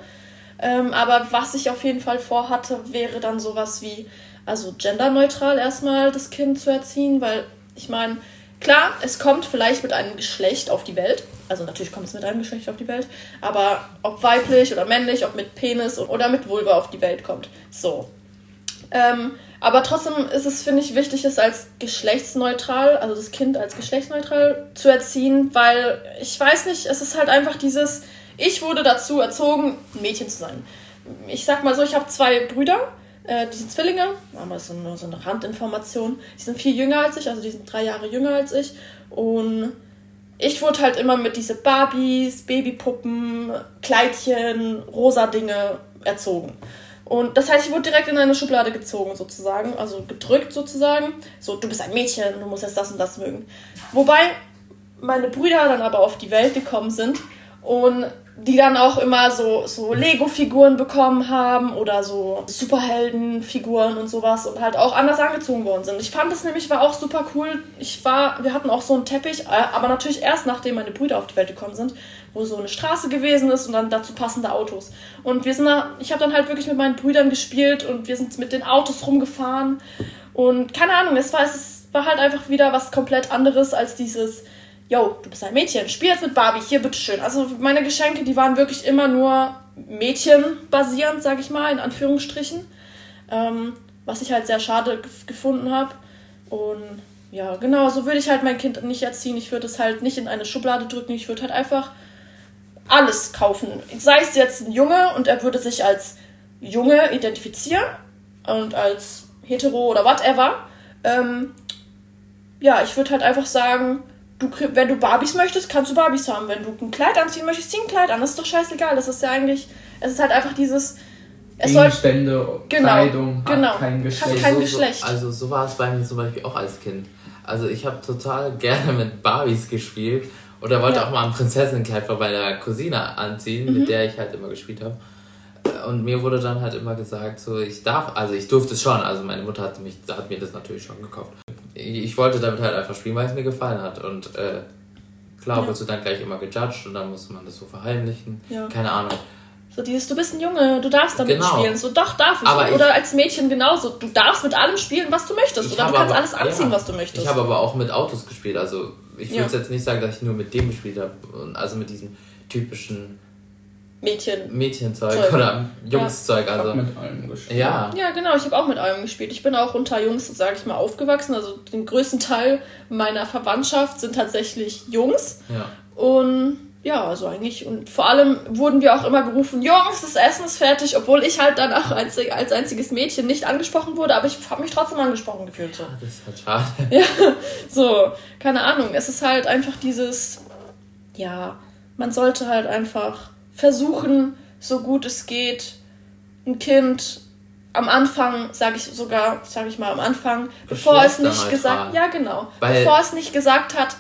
Ähm, aber was ich auf jeden Fall vorhatte, wäre dann sowas wie, also genderneutral erstmal das Kind zu erziehen, weil ich meine, klar, es kommt vielleicht mit einem Geschlecht auf die Welt. Also natürlich kommt es mit einem Geschlecht auf die Welt, aber ob weiblich oder männlich, ob mit Penis oder mit Vulva auf die Welt kommt. So. Ähm, aber trotzdem ist es, finde ich, wichtig, es als geschlechtsneutral, also das Kind als geschlechtsneutral zu erziehen, weil ich weiß nicht, es ist halt einfach dieses, ich wurde dazu erzogen, ein Mädchen zu sein. Ich sag mal so, ich habe zwei Brüder, äh, die sind Zwillinge, aber das ist nur so eine Randinformation. Die sind viel jünger als ich, also die sind drei Jahre jünger als ich. Und ich wurde halt immer mit diese Barbies, Babypuppen, Kleidchen, rosa Dinge erzogen. Und das heißt, ich wurde direkt in eine Schublade gezogen, sozusagen, also gedrückt sozusagen. So, du bist ein Mädchen, du musst jetzt das und das mögen. Wobei meine Brüder dann aber auf die Welt gekommen sind und die dann auch immer so, so Lego-Figuren bekommen haben oder so Superhelden-Figuren und sowas und halt auch anders angezogen worden sind. Ich fand das nämlich war auch super cool. Ich war, wir hatten auch so einen Teppich, äh, aber natürlich erst nachdem meine Brüder auf die Welt gekommen sind, wo so eine Straße gewesen ist und dann dazu passende Autos. Und wir sind da, ich habe dann halt wirklich mit meinen Brüdern gespielt und wir sind mit den Autos rumgefahren und keine Ahnung, es war, es war halt einfach wieder was komplett anderes als dieses yo, du bist ein Mädchen, spiel jetzt mit Barbie, hier, bitteschön. Also meine Geschenke, die waren wirklich immer nur mädchenbasierend, sag ich mal, in Anführungsstrichen. Ähm, was ich halt sehr schade gefunden habe. Und ja, genau, so würde ich halt mein Kind nicht erziehen. Ich würde es halt nicht in eine Schublade drücken. Ich würde halt einfach alles kaufen. Sei es jetzt ein Junge und er würde sich als Junge identifizieren und als hetero oder whatever. Ähm, ja, ich würde halt einfach sagen, du, wenn du Barbies möchtest, kannst du Barbies haben. Wenn du ein Kleid anziehen möchtest, zieh ein Kleid an. Das ist doch scheißegal. Das ist ja eigentlich, es ist halt einfach dieses. Es Gegenstände, soll, genau, Kleidung, genau, kein Geschlecht. Hat kein Geschlecht. Also, so war es bei mir zum Beispiel auch als Kind. Also ich habe total gerne mit Barbies gespielt. Oder wollte ja. auch mal ein Prinzessinnenkleid von meiner Cousine anziehen, mhm. mit der ich halt immer gespielt habe. Und mir wurde dann halt immer gesagt, so ich darf, also ich durfte es schon, also meine Mutter hat, mich, hat mir das natürlich schon gekauft ich wollte damit halt einfach spielen, weil es mir gefallen hat. Und äh, klar ja. wirst du dann gleich immer gejudged und dann muss man das so verheimlichen. Ja. Keine Ahnung. So dieses, du bist ein Junge, du darfst damit genau. spielen. So, doch, darf ich. Aber Oder ich, als Mädchen genauso. Du darfst mit allem spielen, was du möchtest. Oder du kannst aber, alles anziehen, ja, was du möchtest. Ich habe aber auch mit Autos gespielt. Also ich würde jetzt nicht sagen, dass ich nur mit dem gespielt habe. Also mit diesem typischen Mädchen. Mädchenzeug Zeug. oder Jungszeug. Ja. Also. mit allem gespielt. Ja. ja, genau, ich habe auch mit allem gespielt. Ich bin auch unter Jungs, sage ich mal, aufgewachsen. Also den größten Teil meiner Verwandtschaft sind tatsächlich Jungs. Ja. Und ja, also eigentlich. Und vor allem wurden wir auch immer gerufen, Jungs, das Essen ist fertig, obwohl ich halt danach als, als einziges Mädchen nicht angesprochen wurde, aber ich habe mich trotzdem angesprochen gefühlt. So. Das ist halt schade. Ja, so, keine Ahnung. Es ist halt einfach dieses, ja, man sollte halt einfach versuchen, so gut es geht, ein Kind am Anfang, sage ich sogar, sage ich mal am Anfang, bevor es nicht gesagt, fragen. ja genau, Weil bevor es nicht gesagt hat,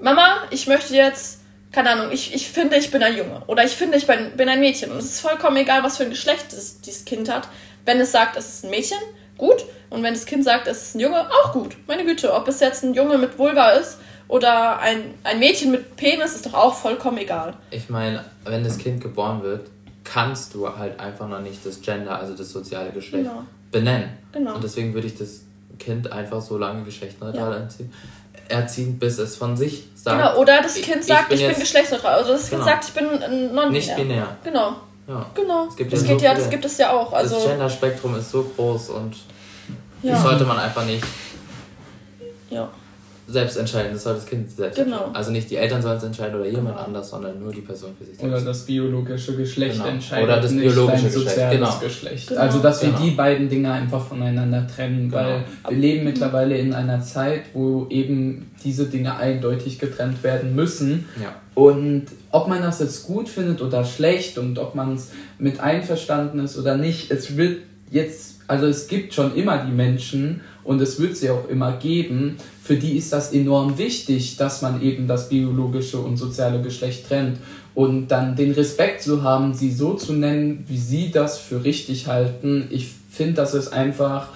Mama, ich möchte jetzt, keine Ahnung, ich, ich finde, ich bin ein Junge oder ich finde, ich bin, bin ein Mädchen und es ist vollkommen egal, was für ein Geschlecht das, dieses Kind hat. Wenn es sagt, es ist ein Mädchen, gut. Und wenn das Kind sagt, es ist ein Junge, auch gut. Meine Güte, ob es jetzt ein Junge mit Vulva ist oder ein, ein Mädchen mit Penis ist doch auch vollkommen egal. Ich meine, wenn das Kind geboren wird, kannst du halt einfach noch nicht das Gender, also das soziale Geschlecht, genau. benennen. Genau. Und deswegen würde ich das Kind einfach so lange geschlechtsneutral ja. erziehen, erziehen, bis es von sich sagt. Genau, oder das Kind ich, sagt, ich bin, ich bin geschlechtsneutral. Also das genau. Kind sagt, ich bin non-binär. Nicht binär. Genau. Ja. Genau. Es gibt das, ja so ja, das gibt es ja auch. Also das Genderspektrum ist so groß und das sollte man einfach nicht. Ja selbst entscheiden. Das soll das Kind selbst genau. entscheiden. Also nicht die Eltern sollen es entscheiden oder jemand genau. anders, sondern nur die Person für sich selbst. Oder das biologische Geschlecht genau. entscheidet. Oder das biologische Geschlecht. Genau. Geschlecht. Genau. Also dass wir genau. die beiden Dinge einfach voneinander trennen, weil genau. wir leben mittlerweile in einer Zeit, wo eben diese Dinge eindeutig getrennt werden müssen. Ja. Und ob man das jetzt gut findet oder schlecht und ob man es mit einverstanden ist oder nicht, es wird jetzt, also es gibt schon immer die Menschen und es wird sie auch immer geben, für die ist das enorm wichtig, dass man eben das biologische und soziale Geschlecht trennt. Und dann den Respekt zu haben, sie so zu nennen, wie sie das für richtig halten, ich finde, das ist einfach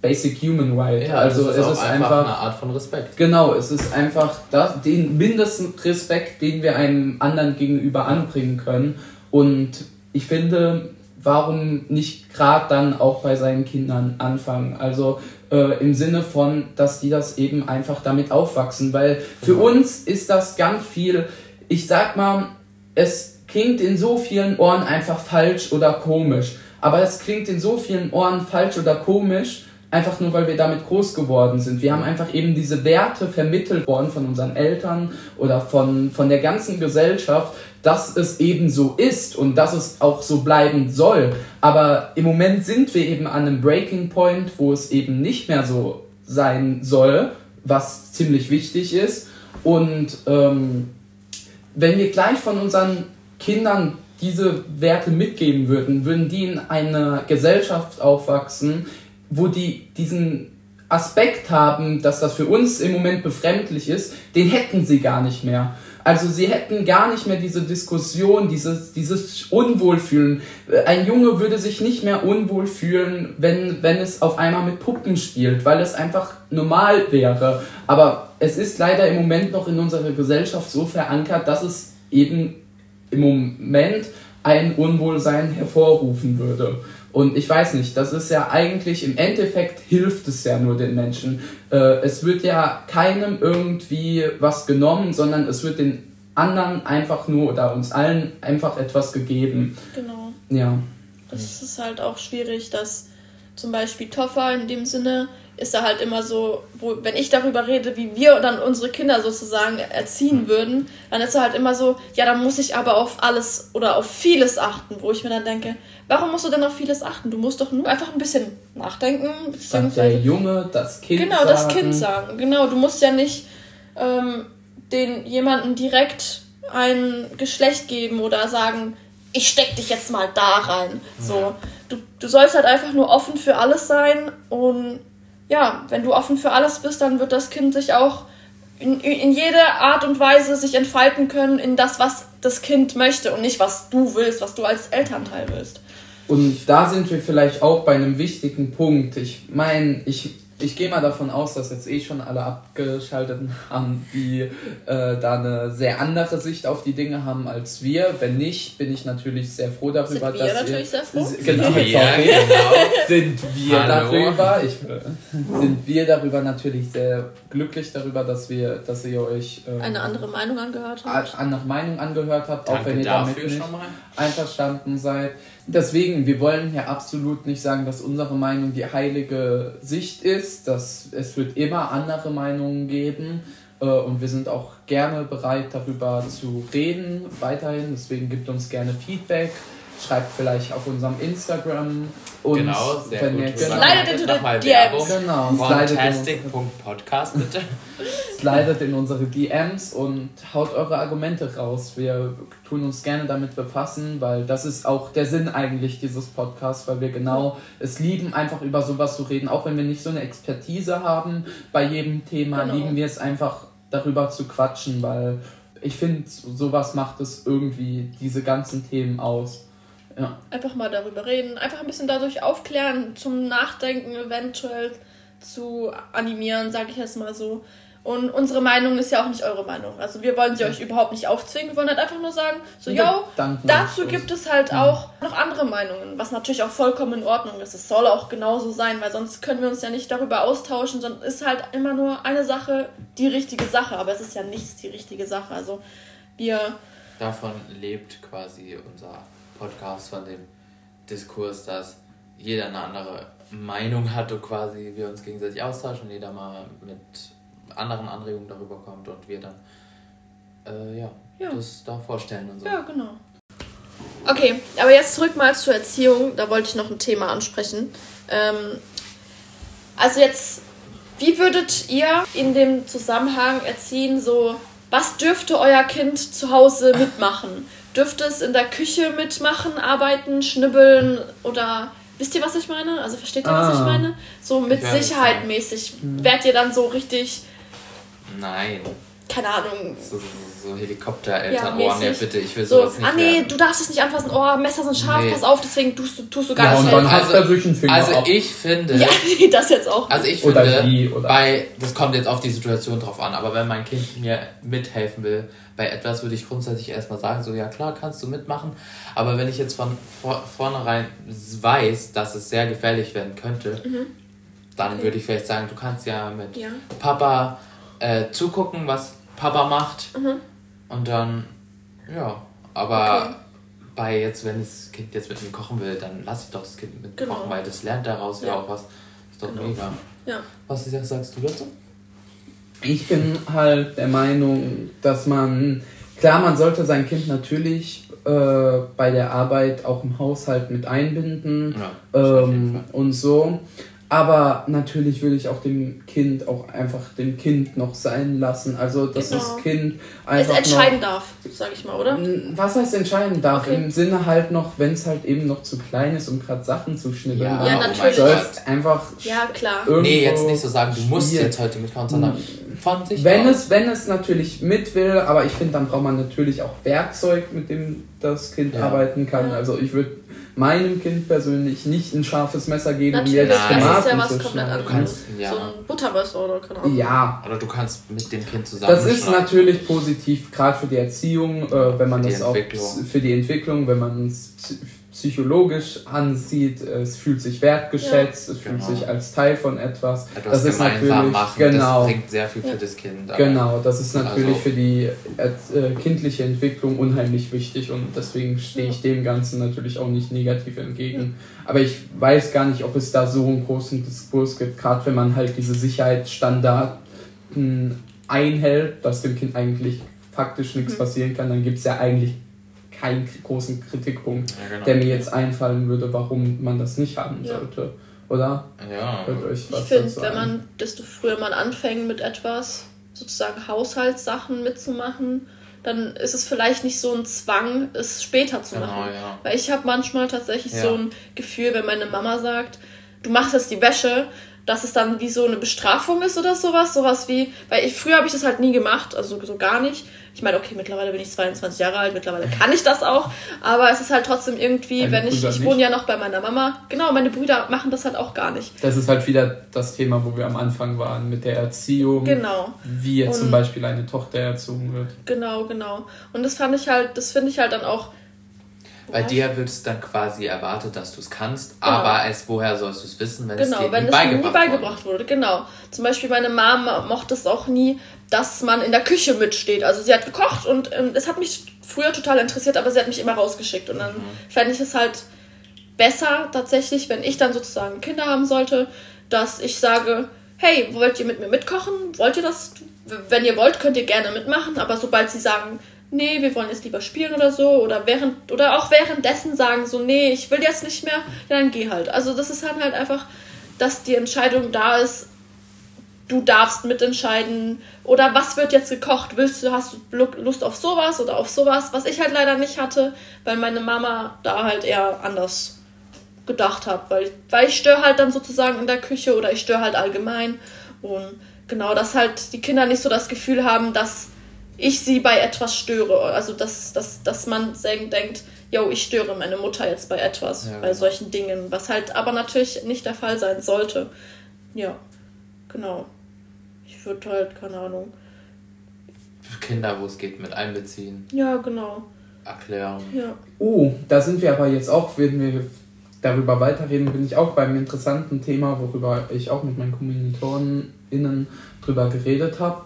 Basic Human Right. Ja, also ist es ist einfach, einfach, eine Art von Respekt. Genau, es ist einfach das, den mindesten Respekt, den wir einem anderen gegenüber anbringen können. Und ich finde, warum nicht gerade dann auch bei seinen Kindern anfangen? Also äh, im Sinne von, dass die das eben einfach damit aufwachsen, weil für genau. uns ist das ganz viel, ich sag mal, es klingt in so vielen Ohren einfach falsch oder komisch, aber es klingt in so vielen Ohren falsch oder komisch, einfach nur weil wir damit groß geworden sind. Wir haben einfach eben diese Werte vermittelt worden von unseren Eltern oder von, von der ganzen Gesellschaft, dass es eben so ist und dass es auch so bleiben soll. Aber im Moment sind wir eben an einem Breaking Point, wo es eben nicht mehr so sein soll, was ziemlich wichtig ist. Und ähm, wenn wir gleich von unseren Kindern diese Werte mitgeben würden, würden die in einer Gesellschaft aufwachsen, wo die diesen Aspekt haben, dass das für uns im Moment befremdlich ist, den hätten sie gar nicht mehr. Also sie hätten gar nicht mehr diese Diskussion, dieses, dieses Unwohlfühlen. Ein Junge würde sich nicht mehr unwohl fühlen, wenn, wenn es auf einmal mit Puppen spielt, weil es einfach normal wäre. Aber es ist leider im Moment noch in unserer Gesellschaft so verankert, dass es eben im Moment ein Unwohlsein hervorrufen würde. Und ich weiß nicht, das ist ja eigentlich im Endeffekt hilft es ja nur den Menschen. Äh, es wird ja keinem irgendwie was genommen, sondern es wird den anderen einfach nur oder uns allen einfach etwas gegeben. Genau. Ja. Das ist halt auch schwierig, dass zum Beispiel Toffer in dem Sinne ist da halt immer so, wo, wenn ich darüber rede, wie wir dann unsere Kinder sozusagen erziehen hm. würden, dann ist er halt immer so, ja, dann muss ich aber auf alles oder auf vieles achten, wo ich mir dann denke, warum musst du denn auf vieles achten? Du musst doch nur einfach ein bisschen nachdenken. Sagt der Junge, das Kind Genau, sagen. das Kind sagen. Genau, du musst ja nicht ähm, den jemanden direkt ein Geschlecht geben oder sagen, ich steck dich jetzt mal da rein. So, du, du sollst halt einfach nur offen für alles sein und ja, wenn du offen für alles bist, dann wird das Kind sich auch in, in jeder Art und Weise sich entfalten können in das, was das Kind möchte und nicht, was du willst, was du als Elternteil willst. Und da sind wir vielleicht auch bei einem wichtigen Punkt. Ich meine, ich ich gehe mal davon aus, dass jetzt eh schon alle abgeschaltet haben, die äh, da eine sehr andere Sicht auf die Dinge haben als wir. Wenn nicht, bin ich natürlich sehr froh darüber, sind wir dass natürlich ihr, sehr froh? Genau, ja, genau. sind wir Hallo. darüber. Ich, sind wir darüber natürlich sehr glücklich darüber, dass wir, dass ihr euch ähm, eine andere Meinung angehört habt. Eine andere Meinung angehört habt, Danke auch wenn ihr damit nicht einverstanden seid. Deswegen, wir wollen ja absolut nicht sagen, dass unsere Meinung die heilige Sicht ist. Dass es wird immer andere Meinungen geben äh, und wir sind auch gerne bereit, darüber zu reden weiterhin. Deswegen gibt uns gerne Feedback schreibt vielleicht auf unserem Instagram und genau, sehr wenn gut. ihr genau, slidet into the DMs. Genau, Fantastic.podcast bitte. slidet in unsere DMs und haut eure Argumente raus. Wir tun uns gerne damit befassen, weil das ist auch der Sinn eigentlich dieses Podcasts, weil wir genau es lieben, einfach über sowas zu reden, auch wenn wir nicht so eine Expertise haben bei jedem Thema, genau. lieben wir es einfach darüber zu quatschen, weil ich finde, sowas macht es irgendwie diese ganzen Themen aus. Ja. Einfach mal darüber reden, einfach ein bisschen dadurch aufklären, zum Nachdenken eventuell zu animieren, sage ich jetzt mal so. Und unsere Meinung ist ja auch nicht eure Meinung. Also wir wollen sie euch überhaupt nicht aufzwingen. Wir wollen halt einfach nur sagen, so, yo, dazu gibt es halt mhm. auch noch andere Meinungen, was natürlich auch vollkommen in Ordnung ist. Es soll auch genauso sein, weil sonst können wir uns ja nicht darüber austauschen, sondern ist halt immer nur eine Sache die richtige Sache. Aber es ist ja nichts die richtige Sache. Also wir... Davon lebt quasi unser Podcast von dem Diskurs, dass jeder eine andere Meinung hat und quasi wir uns gegenseitig austauschen, jeder mal mit anderen Anregungen darüber kommt und wir dann äh, ja, ja, das da vorstellen und so. Ja, genau. Okay, aber jetzt zurück mal zur Erziehung. Da wollte ich noch ein Thema ansprechen. Ähm, also jetzt, wie würdet ihr in dem Zusammenhang erziehen, so, was dürfte euer Kind zu Hause mitmachen? dürfte es in der Küche mitmachen, arbeiten, schnibbeln oder wisst ihr, was ich meine? Also versteht ihr, ah. was ich ah. meine? So mit Sicherheit mäßig. Hm. Werdet ihr dann so richtig. Nein. Keine Ahnung. So, so, so Helikoptereltern, ja, oh nee, bitte, ich will so, sowas nicht. Ah nee, werden. du darfst es nicht anfassen, oh, Messer sind scharf, nee. pass auf, deswegen tust du, tust du gar ja, nicht. Und dann also, hast du durch Finger Also ab. ich finde. Ja, das jetzt auch. Also ich finde, oder die, oder bei, das kommt jetzt auf die Situation drauf an, aber wenn mein Kind mir mithelfen will, bei etwas würde ich grundsätzlich erstmal sagen, so ja klar, kannst du mitmachen. Aber wenn ich jetzt von vor, vornherein weiß, dass es sehr gefährlich werden könnte, mhm. dann okay. würde ich vielleicht sagen, du kannst ja mit ja. Papa äh, zugucken, was Papa macht. Mhm. Und dann, ja, aber okay. bei jetzt, wenn das Kind jetzt mit mir kochen will, dann lasse ich doch das Kind mit genau. kochen, weil das lernt daraus ja, ja auch was. Ist doch genau. mega. Ja. Was sagst du dazu? Ich bin halt der Meinung, dass man, klar, man sollte sein Kind natürlich äh, bei der Arbeit auch im Haushalt mit einbinden ja, ähm, und so. Aber natürlich würde ich auch dem Kind auch einfach dem Kind noch sein lassen. Also, dass genau. das Kind einfach. Es entscheiden noch, darf, sag ich mal, oder? Was heißt entscheiden darf? Okay. Im Sinne halt noch, wenn es halt eben noch zu klein ist, um gerade Sachen zu schnibbeln. Ja, ja natürlich. Sollst einfach. Ja, klar. Nee, jetzt nicht so sagen, du musst jetzt heute mitkommen, sondern von sich wenn es Wenn es natürlich mit will, aber ich finde, dann braucht man natürlich auch Werkzeug, mit dem das Kind Ja. arbeiten kann. Ja. Also ich würde meinem Kind persönlich nicht ein scharfes Messer geben, um Natürlich, jetzt Nein. das ist Tomaten ja was zu komplett schneiden. anderes. kannst- ja. So ein Buttermesser oder keine Ahnung. Ja, Oder du kannst mit dem Kind zusammen. Das ist natürlich positiv, gerade für die Erziehung, äh, wenn man das auch für die Entwicklung, wenn man es psy- psychologisch ansieht, es fühlt sich wertgeschätzt, es fühlt Genau. sich als Teil von etwas. Etwas das ist natürlich machen, genau, das bringt sehr viel für Ja. das Kind. aber- genau, das ist natürlich Also- für die äh, kindliche Entwicklung unheimlich wichtig und deswegen stehe ich dem Ganzen natürlich auch nicht negativ entgegen. Aber ich weiß gar nicht, ob es da so einen großen Diskurs gibt, gerade wenn man halt diese Sicherheitsstandards einhält, dass dem Kind eigentlich faktisch nichts Mhm. passieren kann, dann gibt es ja eigentlich keinen großen Kritikpunkt, Ja, genau. der mir jetzt einfallen würde, warum man das nicht haben Ja. sollte. Oder? Ja. Hört euch Ich finde, wenn man, desto früher man anfängt mit etwas, sozusagen Haushaltssachen mitzumachen, dann ist es vielleicht nicht so ein Zwang, es später zu Genau, machen. ja. Weil ich habe manchmal tatsächlich Ja. so ein Gefühl, wenn meine Mama sagt, du machst jetzt die Wäsche, dass es dann wie so eine Bestrafung ist oder sowas. Sowas wie, weil ich früher habe ich das halt nie gemacht, also so gar nicht. Ich meine, okay, mittlerweile bin ich 22 Jahre alt, mittlerweile kann ich das auch, aber es ist halt trotzdem irgendwie, Deine wenn ich, Brüder ich nicht? wohne ja noch bei meiner Mama, genau, meine Brüder machen das halt auch gar nicht. Das ist halt wieder das Thema, wo wir am Anfang waren, mit der Erziehung, Genau. wie jetzt zum Und- Beispiel eine Tochter erzogen wird. Genau, genau. Und das fand ich halt, das finde ich halt dann auch. Bei dir wird es dann quasi erwartet, dass du es kannst, Genau. aber als woher sollst du es wissen, wenn es Genau, dir wenn nie es beigebracht, nie beigebracht wurde. Genau. Zum Beispiel meine Mom mochte es auch nie, dass man in der Küche mitsteht. Also sie hat gekocht und ähm, es hat mich früher total interessiert, aber sie hat mich immer rausgeschickt. Und dann fände ich es halt besser tatsächlich, wenn ich dann sozusagen Kinder haben sollte, dass ich sage, hey, wollt ihr mit mir mitkochen? Wollt ihr das? Wenn ihr wollt, könnt ihr gerne mitmachen, aber sobald sie sagen, nee, wir wollen jetzt lieber spielen oder so, oder während oder auch währenddessen sagen so, nee, ich will jetzt nicht mehr, dann geh halt. Also das ist halt einfach, dass die Entscheidung da ist, du darfst mitentscheiden oder was wird jetzt gekocht? Willst du, hast du Lu- Lust auf sowas oder auf sowas? Was ich halt leider nicht hatte, weil meine Mama da halt eher anders gedacht hat, weil, weil ich störe halt dann sozusagen in der Küche oder ich störe halt allgemein und genau, dass halt die Kinder nicht so das Gefühl haben, dass ich sie bei etwas störe, also dass, dass, dass man sagen- denkt, yo, ich störe meine Mutter jetzt bei etwas, Ja, bei genau. solchen Dingen, was halt aber natürlich nicht der Fall sein sollte. Ja, genau. Ich würde halt, keine Ahnung. Kinder, wo es geht, mit einbeziehen, Ja, genau. erklären. Ja. Oh, da sind wir aber jetzt auch, wenn wir darüber weiterreden, bin ich auch beim interessanten Thema, worüber ich auch mit meinen KommilitonInnen drüber geredet habe.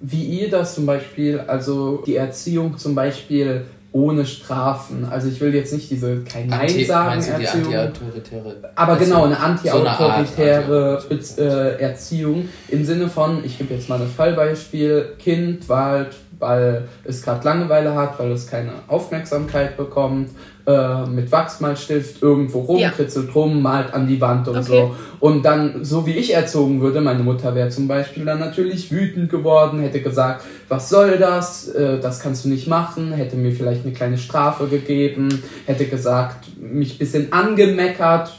Wie ihr das zum Beispiel, also die Erziehung zum Beispiel ohne Strafen. Also ich will jetzt nicht diese kein Anti- Nein sagen du die Erziehung. anti-autoritäre Aber Erziehung? genau, eine So anti-autoritäre anti-autoritäre. äh, Erziehung im Sinne von, ich gebe jetzt mal das Fallbeispiel, Kind wahlt, weil es gerade Langeweile hat, weil es keine Aufmerksamkeit bekommt, äh, mit Wachsmalstift irgendwo rum, Ja. kritzelt rum, malt an die Wand und Okay. so. Und dann, so wie ich erzogen würde, meine Mutter wäre zum Beispiel dann natürlich wütend geworden, hätte gesagt, was soll das, äh, das kannst du nicht machen, hätte mir vielleicht eine kleine Strafe gegeben, hätte gesagt, mich ein bisschen angemeckert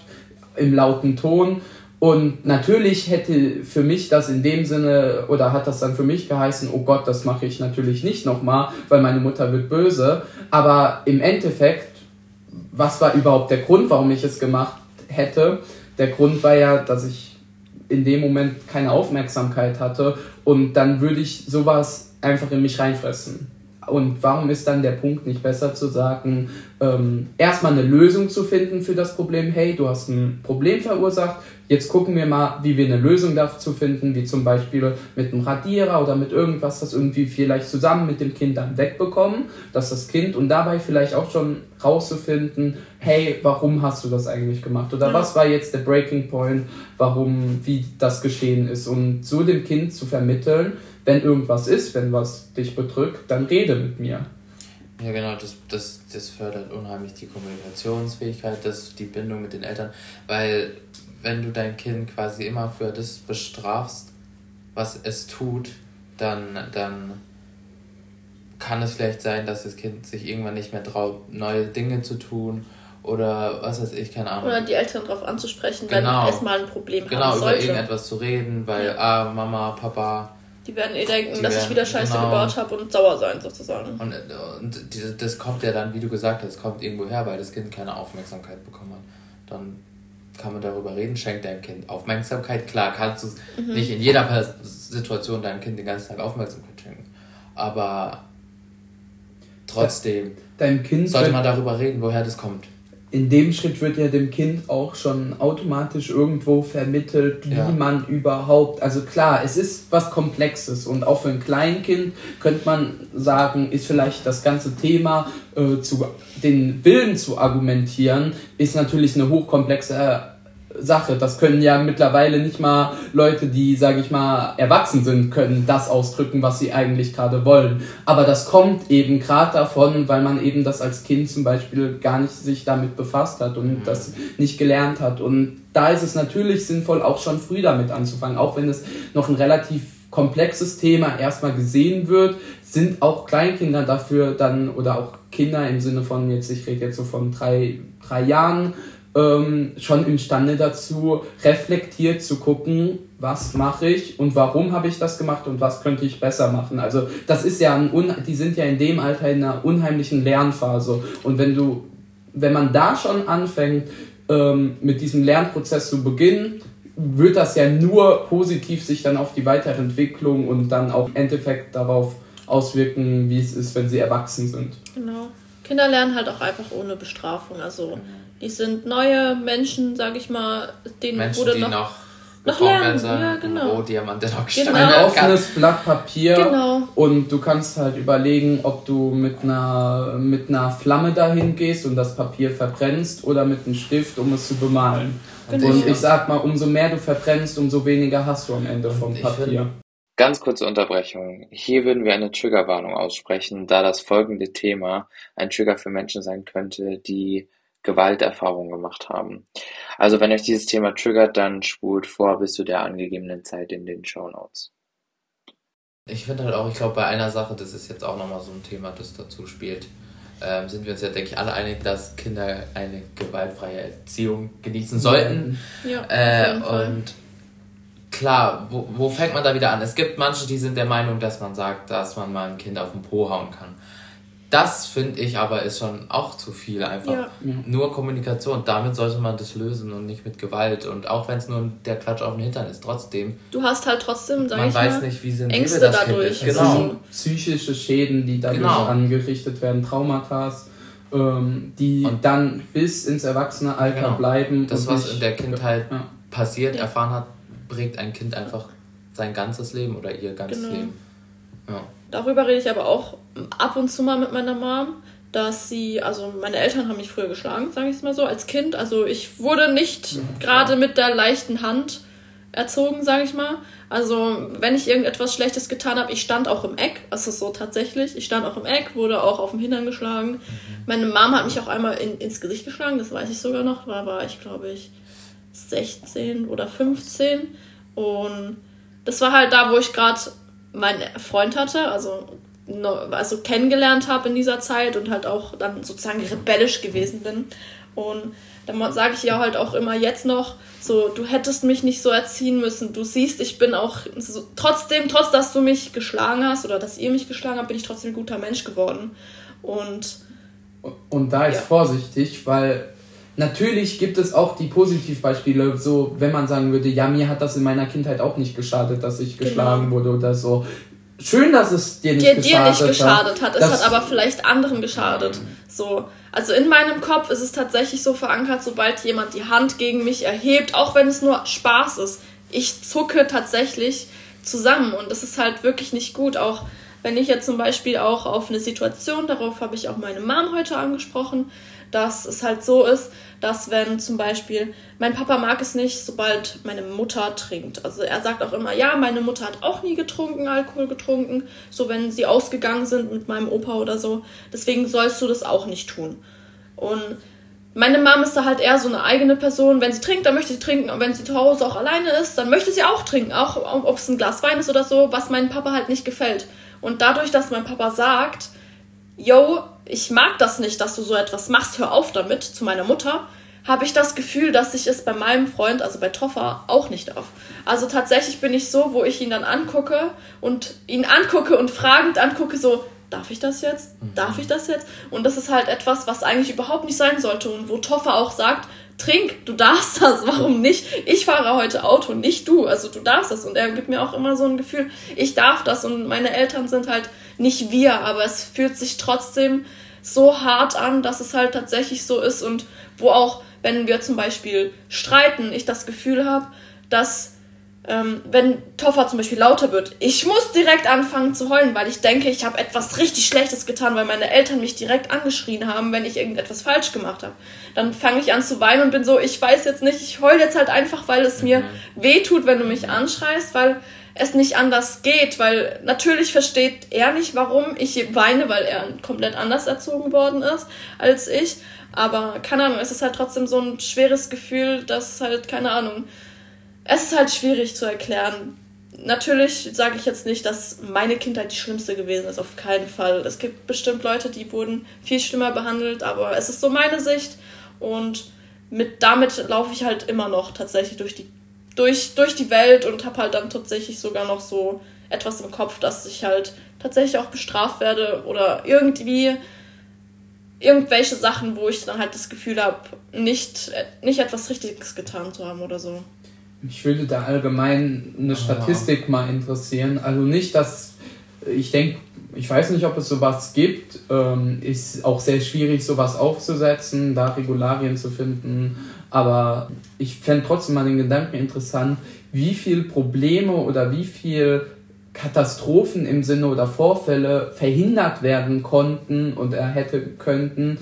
im lauten Ton. Und natürlich hätte für mich das in dem Sinne, oder hat das dann für mich geheißen, oh Gott, das mache ich natürlich nicht nochmal, weil meine Mutter wird böse. Aber im Endeffekt, was war überhaupt der Grund, warum ich es gemacht hätte? Der Grund war ja, dass ich in dem Moment keine Aufmerksamkeit hatte und dann würde ich sowas einfach in mich reinfressen. Und warum ist dann der Punkt nicht besser zu sagen, ähm, erstmal eine Lösung zu finden für das Problem, hey, du hast ein Problem verursacht, jetzt gucken wir mal, wie wir eine Lösung dazu finden, wie zum Beispiel mit einem Radierer oder mit irgendwas, das irgendwie vielleicht zusammen mit dem Kind dann wegbekommen, dass das Kind und dabei vielleicht auch schon rauszufinden, hey, warum hast du das eigentlich gemacht? Oder Ja. was war jetzt der Breaking Point, warum, wie das geschehen ist? Und so dem Kind zu vermitteln, wenn irgendwas ist, wenn was dich bedrückt, dann rede mit mir. Ja, genau, das, das, das fördert unheimlich die Kommunikationsfähigkeit, das, die Bindung mit den Eltern, weil wenn du dein Kind quasi immer für das bestrafst, was es tut, dann, dann kann es vielleicht sein, dass das Kind sich irgendwann nicht mehr traut, neue Dinge zu tun oder was weiß ich, keine Ahnung. Oder die Eltern darauf anzusprechen, Genau. wenn es mal ein Problem genau, haben über sollte. irgendetwas zu reden, weil, ah, Mama, Papa, Die werden eh denken, die dass werden, ich wieder Scheiße genau. gebaut habe und sauer sein, sozusagen. Und, und das kommt ja dann, wie du gesagt hast, kommt irgendwo her, weil das Kind keine Aufmerksamkeit bekommen hat. Dann kann man darüber reden, schenkt deinem Kind Aufmerksamkeit. Klar, kannst du mhm. nicht in jeder Situation deinem Kind den ganzen Tag Aufmerksamkeit schenken. Aber trotzdem deinem kind sollte man darüber reden, woher das kommt in dem Schritt wird ja dem Kind auch schon automatisch irgendwo vermittelt, wie ja. man überhaupt, also klar, es ist was Komplexes und auch für ein Kleinkind könnte man sagen, ist vielleicht das ganze Thema äh, zu den Willen zu argumentieren, ist natürlich eine hochkomplexe Sache. Das können ja mittlerweile nicht mal Leute, die, sage ich mal, erwachsen sind, können das ausdrücken, was sie eigentlich gerade wollen. Aber das kommt eben gerade davon, weil man eben das als Kind zum Beispiel gar nicht sich damit befasst hat und mhm. das nicht gelernt hat. Und da ist es natürlich sinnvoll, auch schon früh damit anzufangen, auch wenn es noch ein relativ komplexes Thema erstmal gesehen wird, sind auch Kleinkinder dafür dann oder auch Kinder im Sinne von jetzt, ich rede jetzt so von drei, drei Jahren, ähm, schon imstande dazu, reflektiert zu gucken, was mache ich und warum habe ich das gemacht und was könnte ich besser machen. Also das ist ja ein, die sind ja in dem Alter in einer unheimlichen Lernphase und wenn du, wenn man da schon anfängt, ähm, mit diesem Lernprozess zu beginnen, wird das ja nur positiv sich dann auf die Weiterentwicklung und dann auch im Endeffekt darauf auswirken, wie es ist, wenn sie erwachsen sind. Genau. Kinder lernen halt auch einfach ohne Bestrafung. Also die sind neue Menschen, sag ich mal, denen Menschen, wurde noch, noch, noch lernen. Sollen, ja, genau. Wo Diamant noch genau. Ein offenes Blatt Papier genau. und du kannst halt überlegen, ob du mit einer, mit einer Flamme dahin gehst und das Papier verbrennst oder mit einem Stift, um es zu bemalen. Genau. Und ich sag mal, umso mehr du verbrennst, umso weniger hast du am Ende vom Papier. Ganz kurze Unterbrechung. Hier würden wir eine Triggerwarnung aussprechen, da das folgende Thema ein Trigger für Menschen sein könnte, die Gewalterfahrungen gemacht haben. Also wenn euch dieses Thema triggert, dann spult vor bis zu der angegebenen Zeit in den Show Notes. Ich finde halt auch, ich glaube bei einer Sache, das ist jetzt auch nochmal so ein Thema, das dazu spielt, ähm, sind wir uns ja, denke ich, alle einig, dass Kinder eine gewaltfreie Erziehung genießen sollten. Ja, äh, und klar, wo, wo fängt man da wieder an? Es gibt manche, die sind der Meinung, dass man sagt, dass man mal ein Kind auf den Po hauen kann. Das finde ich aber ist schon auch zu viel einfach. Ja. Nur Kommunikation, damit sollte man das lösen und nicht mit Gewalt. Und auch wenn es nur der Klatsch auf den Hintern ist, trotzdem. Du hast halt trotzdem, sag man ich weiß mal, nicht, wie sensibel Ängste das dadurch. Kind ist. Genau. psychische Schäden, die dadurch genau. angerichtet werden, Traumata, ähm, die und dann bis ins Erwachsenealter genau. bleiben. Das, was in der Kindheit ja. passiert, erfahren hat, prägt ein Kind einfach sein ganzes Leben oder ihr ganzes genau. Leben. Ja. Darüber rede ich aber auch ab und zu mal mit meiner Mom, dass sie, also meine Eltern haben mich früher geschlagen, sage ich es mal so, als Kind. Also ich wurde nicht gerade mit der leichten Hand erzogen, sage ich mal. Also wenn ich irgendetwas Schlechtes getan habe, ich stand auch im Eck, also so tatsächlich. Ich stand auch im Eck, wurde auch auf dem Hintern geschlagen. Mhm. Meine Mom hat mich auch einmal in, ins Gesicht geschlagen, das weiß ich sogar noch. Da war ich, glaube ich, 16 oder 15. Und das war halt da, wo ich gerade meinen Freund hatte, also, also kennengelernt habe in dieser Zeit und halt auch dann sozusagen rebellisch gewesen bin. Und dann sage ich ja halt auch immer jetzt noch, so, du hättest mich nicht so erziehen müssen. Du siehst, ich bin auch so, trotzdem, trotz dass du mich geschlagen hast oder dass ihr mich geschlagen habt, bin ich trotzdem ein guter Mensch geworden. Und und da ist ja. vorsichtig, weil Natürlich gibt es auch die Positivbeispiele, so wenn man sagen würde, ja, mir hat das in meiner Kindheit auch nicht geschadet, dass ich genau. geschlagen wurde oder so. Schön, dass es dir nicht, dir, geschadet, dir nicht geschadet hat. hat. Es hat aber vielleicht anderen geschadet. So. Also in meinem Kopf ist es tatsächlich so verankert, sobald jemand die Hand gegen mich erhebt, auch wenn es nur Spaß ist, ich zucke tatsächlich zusammen und das ist halt wirklich nicht gut. Auch wenn ich jetzt zum Beispiel auch auf eine Situation, darauf habe ich auch meine Mom heute angesprochen, dass es halt so ist, dass wenn zum Beispiel, mein Papa mag es nicht, sobald meine Mutter trinkt. Also er sagt auch immer, ja, meine Mutter hat auch nie getrunken, Alkohol getrunken, so wenn sie ausgegangen sind mit meinem Opa oder so. Deswegen sollst du das auch nicht tun. Und meine Mom ist da halt eher so eine eigene Person. Wenn sie trinkt, dann möchte sie trinken. Und wenn sie zu Hause auch alleine ist, dann möchte sie auch trinken. Auch ob es ein Glas Wein ist oder so, was meinem Papa halt nicht gefällt. Und dadurch, dass mein Papa sagt, yo, ich mag das nicht, dass du so etwas machst, hör auf damit, zu meiner Mutter, habe ich das Gefühl, dass ich es bei meinem Freund, also bei Toffer, auch nicht darf. Also tatsächlich bin ich so, wo ich ihn dann angucke und ihn angucke und fragend angucke, so, darf ich das jetzt? Mhm. Darf ich das jetzt? Und das ist halt etwas, was eigentlich überhaupt nicht sein sollte und wo Toffer auch sagt, trink, du darfst das, warum nicht? Ich fahre heute Auto, nicht du, also du darfst das. Und er gibt mir auch immer so ein Gefühl, ich darf das und meine Eltern sind halt nicht wir, aber es fühlt sich trotzdem so hart an, dass es halt tatsächlich so ist und wo auch, wenn wir zum Beispiel streiten, ich das Gefühl habe, dass ähm, wenn Toffer zum Beispiel lauter wird, ich muss direkt anfangen zu heulen, weil ich denke, ich habe etwas richtig Schlechtes getan, weil meine Eltern mich direkt angeschrien haben, wenn ich irgendetwas falsch gemacht habe. Dann fange ich an zu weinen und bin so, ich weiß jetzt nicht, ich heule jetzt halt einfach, weil es mir mhm. weh tut, wenn du mich anschreist, weil es nicht anders geht, weil natürlich versteht er nicht, warum ich weine, weil er komplett anders erzogen worden ist als ich. Aber keine Ahnung, es ist halt trotzdem so ein schweres Gefühl, dass halt, keine Ahnung, es ist halt schwierig zu erklären. Natürlich sage ich jetzt nicht, dass meine Kindheit die schlimmste gewesen ist, auf keinen Fall. Es gibt bestimmt Leute, die wurden viel schlimmer behandelt, aber es ist so meine Sicht und mit damit laufe ich halt immer noch tatsächlich durch die durch, durch die Welt und habe halt dann tatsächlich sogar noch so etwas im Kopf, dass ich halt tatsächlich auch bestraft werde oder irgendwie irgendwelche Sachen, wo ich dann halt das Gefühl habe, nicht, nicht etwas Richtiges getan zu haben oder so. Mich würde da allgemein eine Statistik mal interessieren. Also nicht, dass ich denke, ich weiß nicht, ob es sowas gibt. Ähm, ist auch sehr schwierig, sowas aufzusetzen, da Regularien zu finden. Aber ich fände trotzdem mal den Gedanken interessant, wie viele Probleme oder wie viele Katastrophen im Sinne oder Vorfälle verhindert werden konnten und er hätte könnten,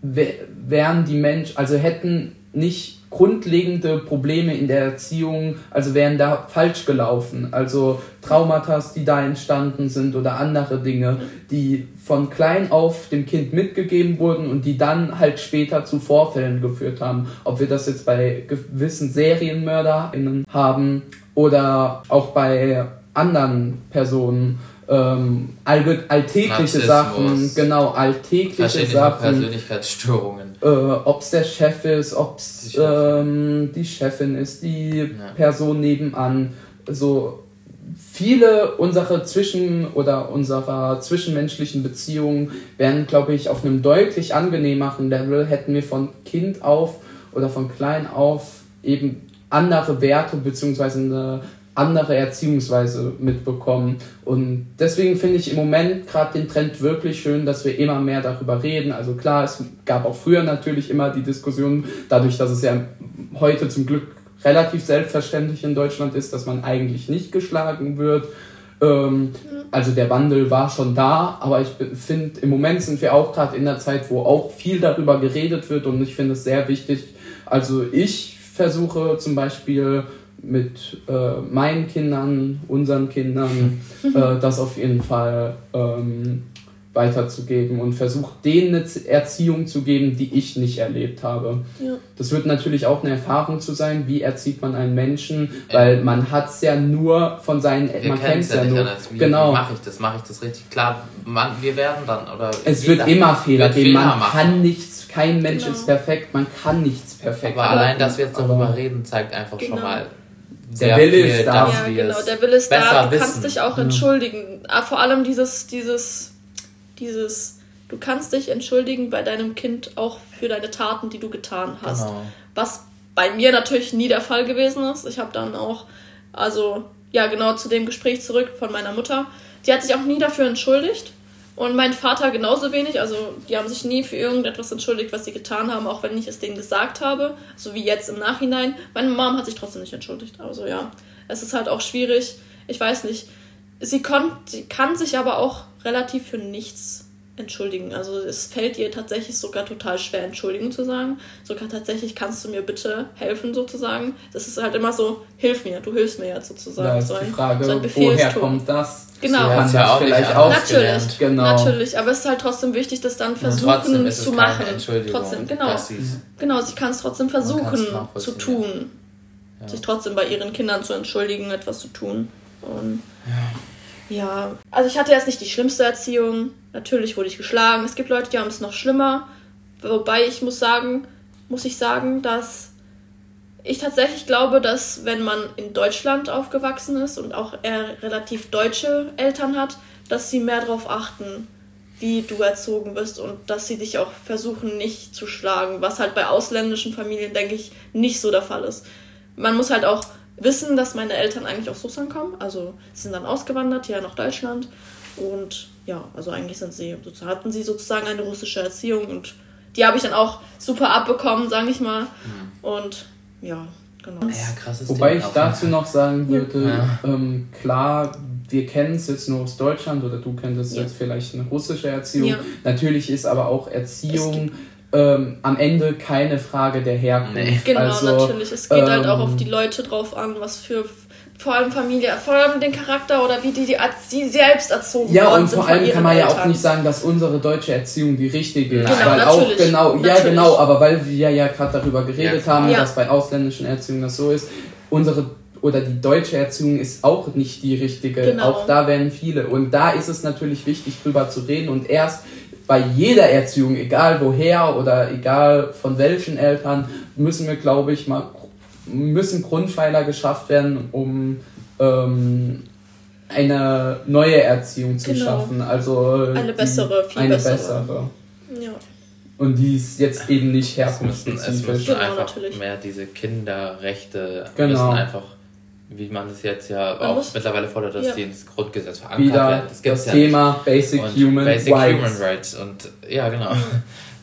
wären die Menschen, also hätten nicht grundlegende Probleme in der Erziehung, also wären da falsch gelaufen. Also Traumata, die da entstanden sind oder andere Dinge, die von klein auf dem Kind mitgegeben wurden und die dann halt später zu Vorfällen geführt haben. Ob wir das jetzt bei gewissen SerienmörderInnen haben oder auch bei anderen Personen ähm, all, alltägliche Sachen, genau, alltägliche Sachen. Persönlichkeitsstörungen. Äh, ob es der Chef ist, ob es die, ähm, die, Chefin ist, die ja. Person nebenan. So viele unserer Zwischen- oder unserer zwischenmenschlichen Beziehungen wären, glaube ich, auf einem deutlich angenehmeren Level, hätten wir von Kind auf oder von klein auf eben andere Werte beziehungsweise eine andere Erziehungsweise mitbekommen. Und deswegen finde ich im Moment gerade den Trend wirklich schön, dass wir immer mehr darüber reden. Also klar, es gab auch früher natürlich immer die Diskussion, dadurch, dass es ja heute zum Glück relativ selbstverständlich in Deutschland ist, dass man eigentlich nicht geschlagen wird. Ähm, also der Wandel war schon da, aber ich finde, im Moment sind wir auch gerade in der Zeit, wo auch viel darüber geredet wird und ich finde es sehr wichtig. Also ich versuche zum Beispiel mit äh, meinen Kindern, unseren Kindern, äh, das auf jeden Fall ähm, weiterzugeben und versucht denen eine Erziehung zu geben, die ich nicht erlebt habe. Ja. Das wird natürlich auch eine Erfahrung zu sein, wie erzieht man einen Menschen, weil man hat es ja nur von seinen wir man kennt es ja, ja nur. Anders. Wie, genau. mache ich das? Mache ich das richtig? Klar, man, wir werden dann oder es wird immer Fehler geben. Man machen. kann nichts, kein Mensch genau. ist perfekt, man kann nichts perfekt. Aber allein, dass wir jetzt darüber reden, zeigt einfach genau. schon mal der Wille ist da. Ja, genau, der Wille ist da. Du kannst dich auch entschuldigen. Ja. Ah, vor allem dieses, dieses, dieses, du kannst dich entschuldigen bei deinem Kind auch für deine Taten, die du getan hast. Genau. Was bei mir natürlich nie der Fall gewesen ist. Ich habe dann auch, also ja, genau zu dem Gespräch zurück von meiner Mutter. Die hat sich auch nie dafür entschuldigt. Und mein Vater genauso wenig. Also die haben sich nie für irgendetwas entschuldigt, was sie getan haben, auch wenn ich es denen gesagt habe. So wie jetzt im Nachhinein. Meine Mom hat sich trotzdem nicht entschuldigt. Also ja, es ist halt auch schwierig. Ich weiß nicht. Sie, kon sie kann sich aber auch relativ für nichts entschuldigen. Also es fällt ihr tatsächlich sogar total schwer, Entschuldigung zu sagen. Sogar tatsächlich kannst du mir bitte helfen, sozusagen. Das ist halt immer so, hilf mir, du hilfst mir jetzt sozusagen. Da ist so ein, die Frage, so woher kommt das? Genau. Sie ja auch vielleicht auch natürlich, genau. natürlich. Aber es ist halt trotzdem wichtig, das dann versuchen zu machen. Trotzdem, genau. Genau, sie kann es trotzdem versuchen zu tun. Ja. Sich trotzdem bei ihren Kindern zu entschuldigen, etwas zu tun. Und ja. Ja. Also ich hatte jetzt nicht die schlimmste Erziehung. Natürlich wurde ich geschlagen. Es gibt Leute, die haben es noch schlimmer. Wobei ich muss sagen, muss ich sagen, dass ich tatsächlich glaube, dass wenn man in Deutschland aufgewachsen ist und auch eher relativ deutsche Eltern hat, dass sie mehr darauf achten, wie du erzogen wirst und dass sie dich auch versuchen nicht zu schlagen, was halt bei ausländischen Familien, denke ich, nicht so der Fall ist. Man muss halt auch wissen, dass meine Eltern eigentlich aus Russland kommen, also sie sind dann ausgewandert hier nach Deutschland und ja, also eigentlich sind sie, hatten sie sozusagen eine russische Erziehung und die habe ich dann auch super abbekommen, sage ich mal. Mhm. Und ja, genau. Ja, krasses Wobei Ding ich dazu noch sagen würde, ja. ähm, klar, wir kennen es jetzt nur aus Deutschland oder du kennst ja. jetzt vielleicht eine russische Erziehung. Ja. Natürlich ist aber auch Erziehung ähm, am Ende keine Frage der Herkunft. Nee. Genau, also, natürlich. Es geht ähm, halt auch auf ähm, die Leute drauf an, was für vor allem Familie, vor allem den Charakter oder wie die, die, die selbst erzogen ja, worden sind. Ja, und vor allem kann man Eltern. ja auch nicht sagen, dass unsere deutsche Erziehung die richtige ist. Genau, weil natürlich, auch genau, natürlich. ja genau, aber weil wir ja gerade darüber geredet ja. haben, ja. dass bei ausländischen Erziehungen das so ist, unsere oder die deutsche Erziehung ist auch nicht die richtige. Genau. Auch da werden viele. Und da ist es natürlich wichtig, drüber zu reden. Und erst bei jeder Erziehung, egal woher oder egal von welchen Eltern, müssen wir, glaube ich, mal müssen Grundpfeiler geschafft werden, um ähm, eine neue Erziehung zu genau. schaffen. Also eine bessere, viel eine bessere. bessere. Ja. Und die ist jetzt eben nicht herkunftsspezifisch. Es müssen genau, einfach natürlich. mehr diese Kinderrechte genau. müssen einfach wie man es jetzt ja man auch mittlerweile fordert, dass ja. die ins Grundgesetz verankert Wieder werden. Das, das ja Thema nicht. Basic, und Human, Basic Rights. Human Rights. Und ja, genau.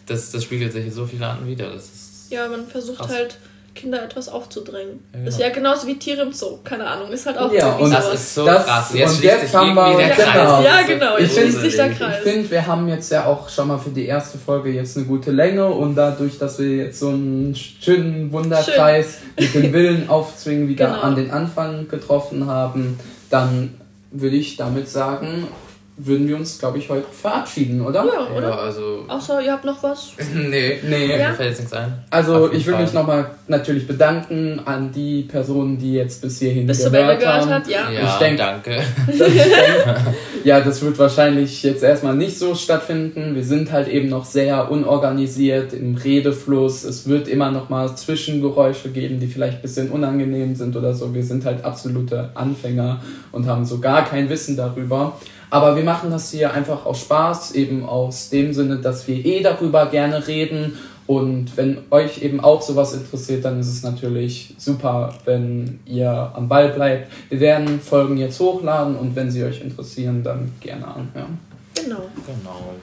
Das, das spiegelt sich in so viele Arten wieder. Das ist ja, man versucht krass. halt Kinder etwas aufzudrängen. Ja, genau. Ist ja genauso wie Tiere im Zoo, keine Ahnung, ist halt auch ja, und das ist so das, krass. Jetzt und jetzt haben wir der Kreis. Ja, genau, ich finde, ich finde, wir haben jetzt ja auch schon mal für die erste Folge jetzt eine gute Länge und dadurch, dass wir jetzt so einen schönen Wunderkreis Schön. mit dem Willen aufzwingen wieder genau. an den Anfang getroffen haben, dann würde ich damit sagen, würden wir uns, glaube ich, heute verabschieden, oder? Ja, oder? Ja, also. Außer ihr habt noch was? nee, nee. Ja? Mir fällt jetzt nichts ein. Also, ich würde mich nochmal natürlich bedanken an die Personen, die jetzt bis hierhin bis gehört, gehört haben. Hat, ja, ja ich denk, danke. ich denk, ja, das wird wahrscheinlich jetzt erstmal nicht so stattfinden. Wir sind halt eben noch sehr unorganisiert im Redefluss. Es wird immer noch mal Zwischengeräusche geben, die vielleicht ein bisschen unangenehm sind oder so. Wir sind halt absolute Anfänger und haben so gar kein Wissen darüber. Aber wir machen das hier einfach aus Spaß, eben aus dem Sinne, dass wir eh darüber gerne reden. Und wenn euch eben auch sowas interessiert, dann ist es natürlich super, wenn ihr am Ball bleibt. Wir werden Folgen jetzt hochladen und wenn sie euch interessieren, dann gerne anhören. Genau. Genau.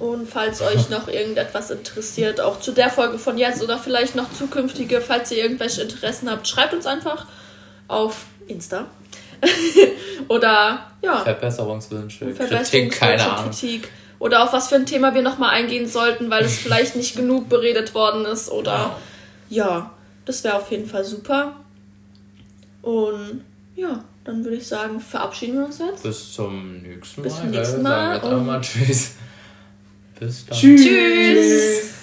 Und falls euch noch irgendetwas interessiert, auch zu der Folge von jetzt oder vielleicht noch zukünftige, falls ihr irgendwelche Interessen habt, schreibt uns einfach auf Insta. Oder ja. Verbesserungswünsche, Kritik, keine Ahnung. Kritik. Oder auf was für ein Thema wir nochmal eingehen sollten, weil es vielleicht nicht genug beredet worden ist. Oder ja, das wäre auf jeden Fall super. Und ja, dann würde ich sagen, verabschieden wir uns jetzt. Bis zum nächsten Mal. Bis zum nächsten Mal. Sagen wir mal Tschüss. Bis dann. Tschüss. tschüss.